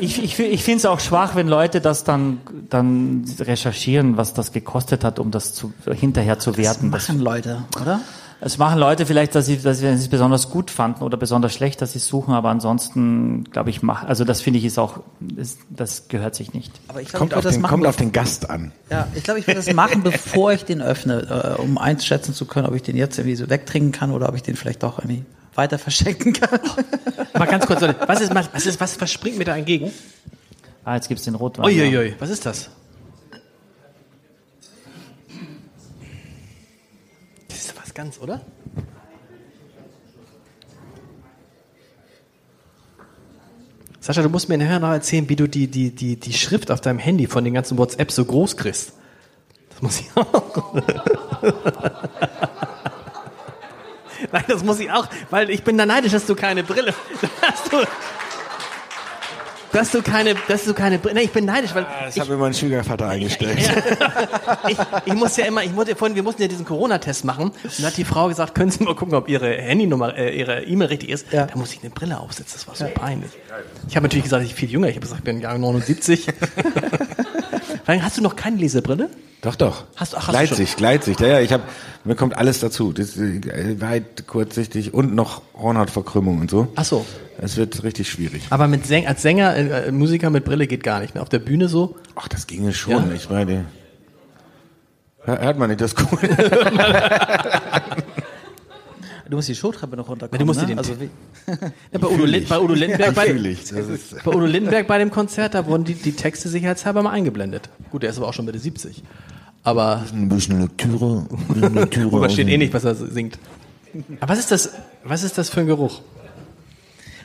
ich, ich, ich finde es auch schwach, wenn Leute das dann dann recherchieren, was das gekostet hat, um das zu, hinterher zu werten. Das machen Leute, oder? Es machen Leute vielleicht, dass sie, dass sie es besonders gut fanden oder besonders schlecht, dass sie es suchen, aber ansonsten, glaube ich, mach, also das finde ich ist auch, ist, das gehört sich nicht. Aber ich glaub, kommt, ich auf, das den, machen, kommt auf den Gast an. Ja, ich glaube, ich werde das machen, bevor ich den öffne, äh, um einschätzen zu können, ob ich den jetzt irgendwie so wegtrinken kann oder ob ich den vielleicht doch irgendwie weiter verschenken kann. Mal ganz kurz, was ist, was ist, was, was springt mir da entgegen? Ah, jetzt gibt's den Rotwein. Uiuiui, was ist das? Ganz, oder? Sascha, du musst mir nachher noch erzählen, wie du die, die, die, die Schrift auf deinem Handy von den ganzen WhatsApp so groß kriegst. Das muss ich auch. Nein, das muss ich auch, weil ich bin da neidisch, dass du keine Brille hast. Du, dass du keine, dass du keine, ne, ich bin neidisch, weil. Ah, das hat mir mein Schwiegervater eingestellt. ich, ich muss ja immer, ich muss, vorhin, wir mussten ja diesen Corona-Test machen. Und da hat die Frau gesagt, können Sie mal gucken, ob Ihre Handynummer, äh, Ihre E-Mail richtig ist. Ja. Da muss ich eine Brille aufsetzen. Das war so peinlich. Ich habe natürlich gesagt, ich bin viel jünger. Ich habe gesagt, ich bin Jahr 79. Hast du noch keine Lesebrille? Doch, doch. Hast, ach, hast Gleitsicht, Gleitsicht. Ja, ja, ich habe, mir kommt alles dazu. Das äh, weit, kurzsichtig und noch Hornhautverkrümmung und so. Ach so. Es wird richtig schwierig. Aber mit Säng als Sänger, äh, Musiker mit Brille geht gar nicht mehr. Auf der Bühne so? Ach, das ginge schon. Ja? Ich meine, hört man nicht das cool. Du musst die Showtreppe noch runterkommen. Du musst ne? den also ja, bei, Udo Lind, bei Udo Lindenberg bei, bei Udo Lindenberg bei dem Konzert, da wurden die, die Texte sicherheitshalber mal eingeblendet. Gut, der ist aber auch schon Mitte 70. Aber ein bisschen Lektüre. Lektüre man steht eh nicht, was er singt. Aber was ist das? Was ist das für ein Geruch?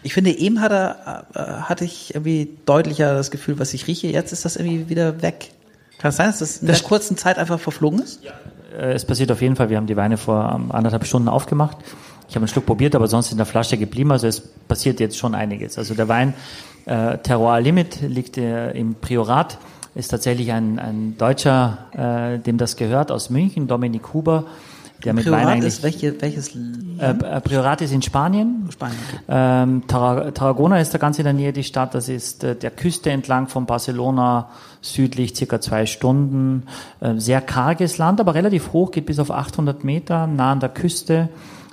Ich finde, eben hat er, äh, hatte ich irgendwie deutlicher das Gefühl, was ich rieche. Jetzt ist das irgendwie wieder weg. Kann es sein, dass das in das der kurzen Zeit einfach verflogen ist? Ja. Äh, es passiert auf jeden Fall. Wir haben die Weine vor ähm, anderthalb Stunden aufgemacht. Ich habe einen Schluck probiert, aber sonst in der Flasche geblieben. Also es passiert jetzt schon einiges. Also der Wein äh, Terroir Limit liegt äh, im Priorat. Ist tatsächlich ein, ein Deutscher, äh, dem das gehört, aus München, Dominik Huber. Der mit Priorat Wein ist welche, welches? Äh, äh, Priorat ist in Spanien. Spanien. Ähm, Tarragona ist da ganz in der Nähe die Stadt. Das ist äh, der Küste entlang von Barcelona südlich circa zwei Stunden. Äh, sehr karges Land, aber relativ hoch, geht bis auf 800 Meter, nah an der Küste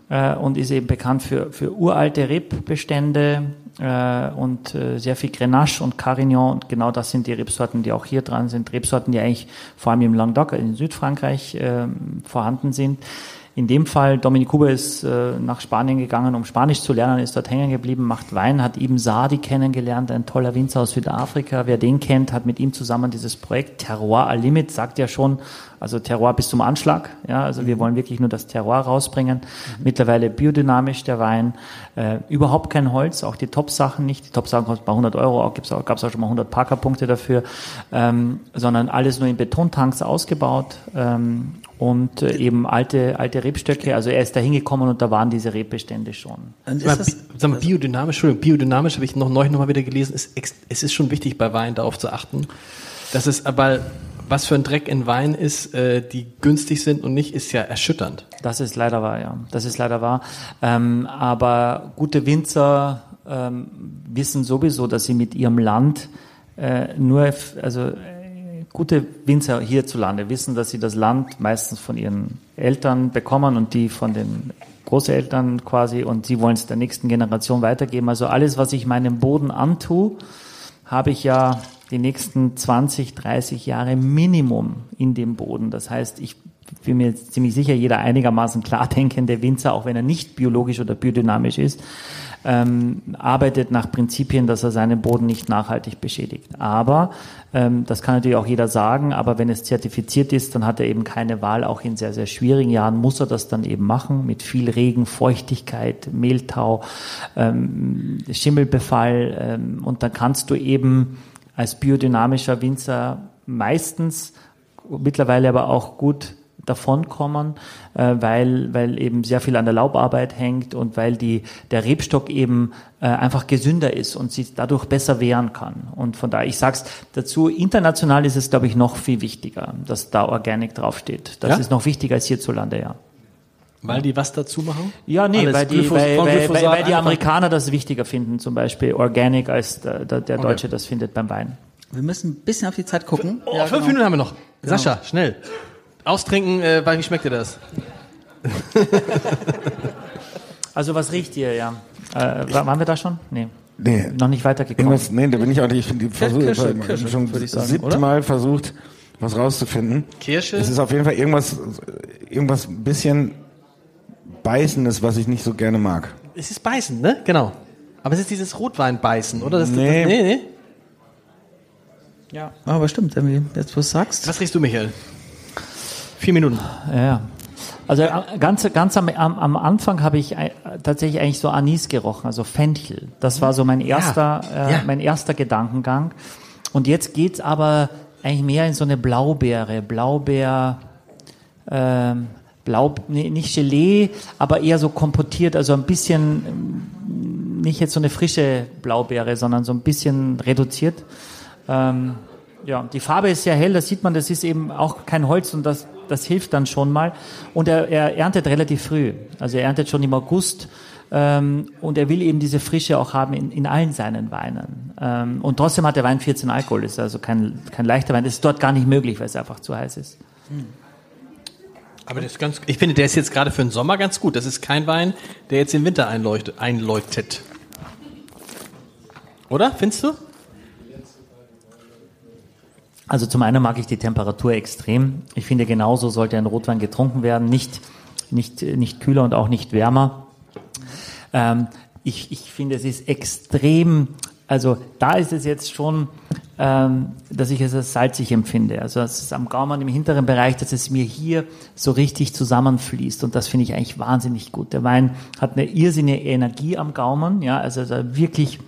äh, und ist eben bekannt für, für uralte Rebbestände äh, und äh, sehr viel Grenache und Carignan und genau das sind die Rebsorten, die auch hier dran sind. Rebsorten, die eigentlich vor allem im Languedoc, in Südfrankreich äh, vorhanden sind. In dem Fall, Dominik Huber ist äh, nach Spanien gegangen, um Spanisch zu lernen, ist dort hängen geblieben, macht Wein, hat Ibn Sadi kennengelernt, ein toller Winzer aus Südafrika. Wer den kennt, hat mit ihm zusammen dieses Projekt Terroir al Limit, sagt ja schon, also Terroir bis zum Anschlag. Ja, also wir wollen wirklich nur das Terroir rausbringen. Mhm. Mittlerweile biodynamisch der Wein, äh, überhaupt kein Holz, auch die Top-Sachen nicht. Die Top-Sachen kosten bei 100 Euro, auch gibt's auch, gab's auch schon mal 100 Parker-Punkte dafür, ähm, sondern alles nur in Betontanks ausgebaut ähm, und äh, eben alte alte Rebstöcke. Also er ist da hingekommen und da waren diese Rebbestände schon. Und ist das, sag mal, biodynamisch, Entschuldigung, biodynamisch habe ich noch neulich noch mal wieder gelesen. Ist, es ist schon wichtig bei Wein darauf zu achten, dass es aber was für ein Dreck in Wein ist, äh, die günstig sind und nicht, ist ja erschütternd. Das ist leider wahr, ja. Das ist leider wahr. Ähm, aber gute Winzer ähm, wissen sowieso, dass sie mit ihrem Land äh, nur, also äh, gute Winzer hierzulande wissen, dass sie das Land meistens von ihren Eltern bekommen und die von den Großeltern quasi und sie wollen es der nächsten Generation weitergeben. Also alles, was ich meinem Boden antue, habe ich ja die nächsten 20, 30 Jahre Minimum in dem Boden. Das heißt, ich bin mir ziemlich sicher, jeder einigermaßen klar denkende Winzer, auch wenn er nicht biologisch oder biodynamisch ist, ähm, arbeitet nach Prinzipien, dass er seinen Boden nicht nachhaltig beschädigt. Aber ähm, das kann natürlich auch jeder sagen, aber wenn es zertifiziert ist, dann hat er eben keine Wahl. Auch in sehr, sehr schwierigen Jahren muss er das dann eben machen, mit viel Regen, Feuchtigkeit, Mehltau, ähm, Schimmelbefall. Ähm, und dann kannst du eben als biodynamischer Winzer meistens mittlerweile aber auch gut davonkommen, äh, weil, weil eben sehr viel an der Laubarbeit hängt und weil die, der Rebstock eben äh, einfach gesünder ist und sich dadurch besser wehren kann. Und von daher, ich sag's dazu, international ist es, glaube ich, noch viel wichtiger, dass da Organic draufsteht. Das ja? ist noch wichtiger als hierzulande, ja. Weil die was dazu machen? Ja, nee, weil die, weil, weil, weil, weil die Amerikaner das wichtiger finden, zum Beispiel Organic, als der, der, der Deutsche okay. das findet beim Wein. Wir müssen ein bisschen auf die Zeit gucken. Oh, ja, fünf genau. Minuten haben wir noch. Genau. Sascha, schnell. Austrinken, äh, wie schmeckt dir das? also was riecht ihr, ja? Äh, waren wir da schon? Nee. Nee. Noch nicht weitergekommen. Irgendwas, nee, da bin ich auch nicht. Ich finde die Versuch, Kirsche, Kirsche, schon ich siebte? Mal versucht, was rauszufinden. Kirsche? Es ist auf jeden Fall irgendwas, irgendwas ein bisschen Beißendes, was ich nicht so gerne mag. Es ist Beißen, ne? Genau. Aber es ist dieses Rotweinbeißen, oder? Das, nee. Das, nee, nee. Ja. Aber stimmt, wenn du jetzt was sagst. Was riechst du, Michael? Vier Minuten. Ja. Also äh, ganz, ganz am, am Anfang habe ich äh, tatsächlich eigentlich so Anis gerochen, also Fenchel. Das war so mein erster, ja. Äh, ja. mein erster Gedankengang. Und jetzt geht's aber eigentlich mehr in so eine Blaubeere, Blaubeer, äh, Blau, nee, nicht Gelee, aber eher so kompotiert, also ein bisschen, ähm, nicht jetzt so eine frische Blaubeere, sondern so ein bisschen reduziert. Ähm, ja, die Farbe ist sehr hell, das sieht man, das ist eben auch kein Holz und das das hilft dann schon mal. Und er, er erntet relativ früh. Also er erntet schon im August. Ähm, und er will eben diese Frische auch haben in, in allen seinen Weinen. Ähm, und trotzdem hat der Wein 14 Alkohol. Ist also kein, kein leichter Wein. Das ist dort gar nicht möglich, weil es einfach zu heiß ist. Hm. Aber das ist ganz, ich finde, der ist jetzt gerade für den Sommer ganz gut. Das ist kein Wein, der jetzt den Winter einleuchtet. einläutet. Oder? Findest du? Also zum einen mag ich die Temperatur extrem. Ich finde, genauso sollte ein Rotwein getrunken werden, nicht, nicht, nicht kühler und auch nicht wärmer. Ähm, ich, ich finde, es ist extrem, also da ist es jetzt schon, ähm, dass ich es als salzig empfinde. Also es ist am Gaumen im hinteren Bereich, dass es mir hier so richtig zusammenfließt und das finde ich eigentlich wahnsinnig gut. Der Wein hat eine irrsinnige Energie am Gaumen, ja, also wirklich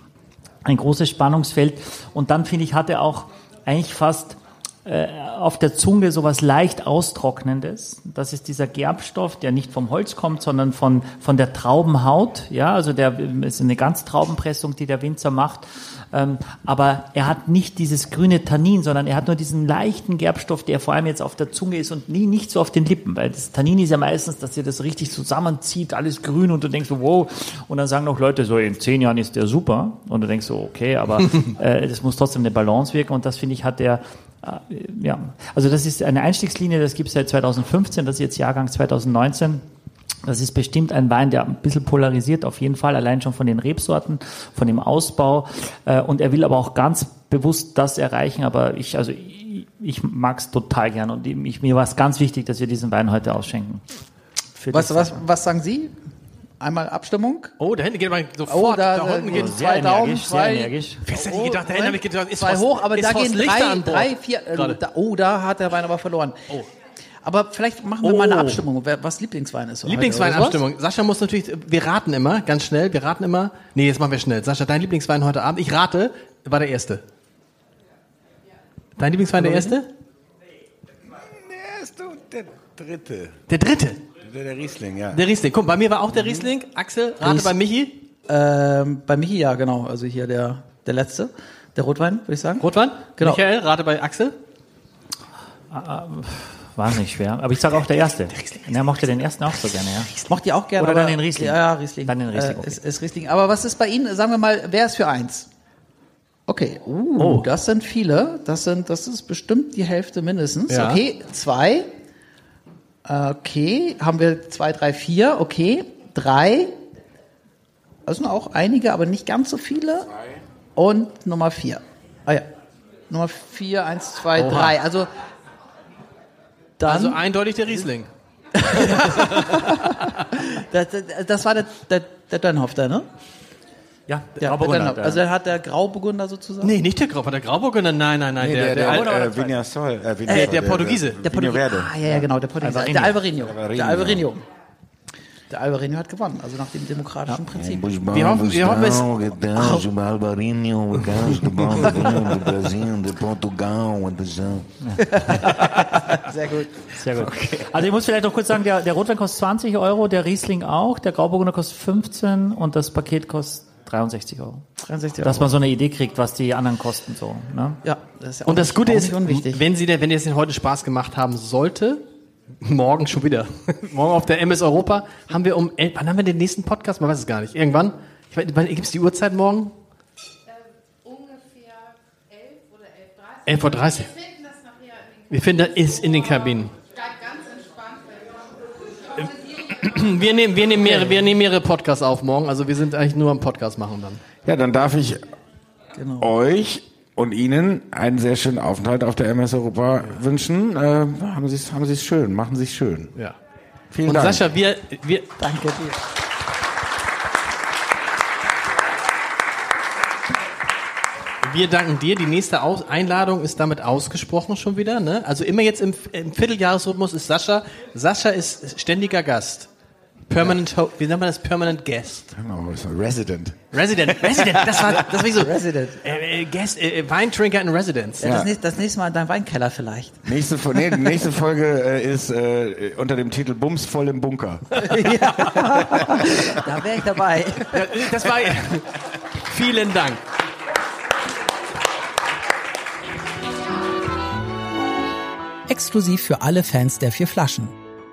ein großes Spannungsfeld und dann finde ich, hat er auch eigentlich fast äh, auf der Zunge sowas leicht austrocknendes. Das ist dieser Gerbstoff, der nicht vom Holz kommt, sondern von, von der Traubenhaut. Ja, also der ist eine ganz Traubenpressung, die der Winzer macht. Ähm, aber er hat nicht dieses grüne Tannin, sondern er hat nur diesen leichten Gerbstoff, der vor allem jetzt auf der Zunge ist und nie nicht so auf den Lippen, weil das Tannin ist ja meistens, dass dir das richtig zusammenzieht, alles grün und du denkst so, wow. Und dann sagen noch Leute so, in zehn Jahren ist der super. Und du denkst so, okay, aber äh, das muss trotzdem eine Balance wirken und das finde ich hat der äh, ja, also das ist eine Einstiegslinie, das gibt es seit 2015, das ist jetzt Jahrgang 2019. Das ist bestimmt ein Wein, der ein bisschen polarisiert, auf jeden Fall, allein schon von den Rebsorten, von dem Ausbau. Äh, und er will aber auch ganz bewusst das erreichen. Aber ich, also ich, ich mag es total gern und ich, mir war es ganz wichtig, dass wir diesen Wein heute ausschenken. Was, was, was sagen Sie? Einmal Abstimmung. Oh, da hinten geht man sofort. Oh, da, da unten geht zwei sehr Daumen, energisch, zwei. Sehr energisch. Wer hätte oh, gedacht, da hinten geht ist zwei hoch, aber da gehen drei, drei, vier. Äh, da, oh, da hat der Wein aber verloren. Oh. Aber vielleicht machen wir oh. mal eine oh. Abstimmung, was Lieblingswein ist. Lieblingsweinabstimmung. Sascha muss natürlich, wir raten immer, ganz schnell, wir raten immer. Nee, jetzt machen wir schnell. Sascha, dein Lieblingswein heute Abend, ich rate, war der erste. Dein Lieblingswein der erste? Der erste und der dritte. Der dritte? Der Riesling, ja. Der Riesling. Guck, bei mir war auch der mhm. Riesling. Axel, rate Ries bei Michi. Ähm, bei Michi, ja, genau. Also hier der, der letzte. Der Rotwein, würde ich sagen. Rotwein? Genau. Michael, rate bei Axel. Ah, wahnsinnig schwer. Aber ich sage auch der erste. Der Riesling. Er mochte den ersten auch so gerne, ja. Mochte ihr auch gerne. Oder dann den Riesling. Ja, ja, Riesling. Dann den Riesling. Okay. Äh, ist, ist Riesling. Aber was ist bei Ihnen, sagen wir mal, wer ist für eins? Okay, uh, oh. das sind viele. Das sind, das ist bestimmt die Hälfte mindestens. Ja. Okay, zwei. Okay, haben wir zwei, drei, vier. Okay, drei. Das sind auch einige, aber nicht ganz so viele. Und Nummer vier. Ah ja, Nummer vier, eins, zwei, Oha. drei. Also Dann, also eindeutig der Riesling. das, das, war der, der, der Dönhoff ne? Ja, der ja, Grauburgunder. Der, also hat der Grauburgunder sozusagen? Nee, nicht der Grauburgunder. Der Grauburgunder, nein, nein, nein. Nee, der, der, der, der, äh, äh, äh, der, Portugiese. Der Portugiese. Ah, ja, ja, genau, der Portugiese. Der Alvarinho. Der Alvarinho. Der Alvarinho hat gewonnen, also nach dem demokratischen. Prinzip. Wir hoffen, wir hoffen es. Sehr gut. Sehr gut. Okay. Also ich muss vielleicht noch kurz sagen, der, der Rotwein kostet 20 Euro, der Riesling auch, der Grauburgunder kostet 15 und das Paket kostet 63 Euro. 63 Euro. Dass man so eine Idee kriegt, was die anderen kosten so. Ne? Ja, das ist ja Und das Gute ist, wenn Sie, wenn es Ihnen heute Spaß gemacht haben sollte, morgen schon wieder. morgen auf der MS Europa haben wir um elf, wann haben wir den nächsten Podcast? Man weiß es gar nicht. Irgendwann? Ich weiß, wann gibt es die Uhrzeit morgen? Äh, ungefähr 11 oder 11.30 Uhr. 11.30 Uhr. Wir finden das in den Kabinen. Wir nehmen, wir, nehmen mehrere, wir nehmen mehrere Podcasts auf morgen, also wir sind eigentlich nur am Podcast machen dann. Ja, dann darf ich genau. euch und Ihnen einen sehr schönen Aufenthalt auf der MS Europa wünschen. Äh, haben Sie es haben Sie es schön, machen Sie es schön. Ja. Vielen und Dank. Sascha, wir, wir danke dir. Wir danken dir. Die nächste Aus Einladung ist damit ausgesprochen schon wieder. Ne? Also immer jetzt im, im Vierteljahresrhythmus ist Sascha. Sascha ist ständiger Gast. Permanent, ja. wie nennt man das? Permanent Guest. Genau, Resident. Resident, Resident, das war, das war so. Resident. Äh, äh, Guest, äh, Weintrinker in Residence. Ja, ja. Das, nächste, das, nächste, Mal in deinem Weinkeller vielleicht. Nächste, nee, die nächste Folge äh, ist äh, unter dem Titel Bums voll im Bunker. ja. Da wäre ich dabei. Das war, vielen Dank. Exklusiv für alle Fans der vier Flaschen.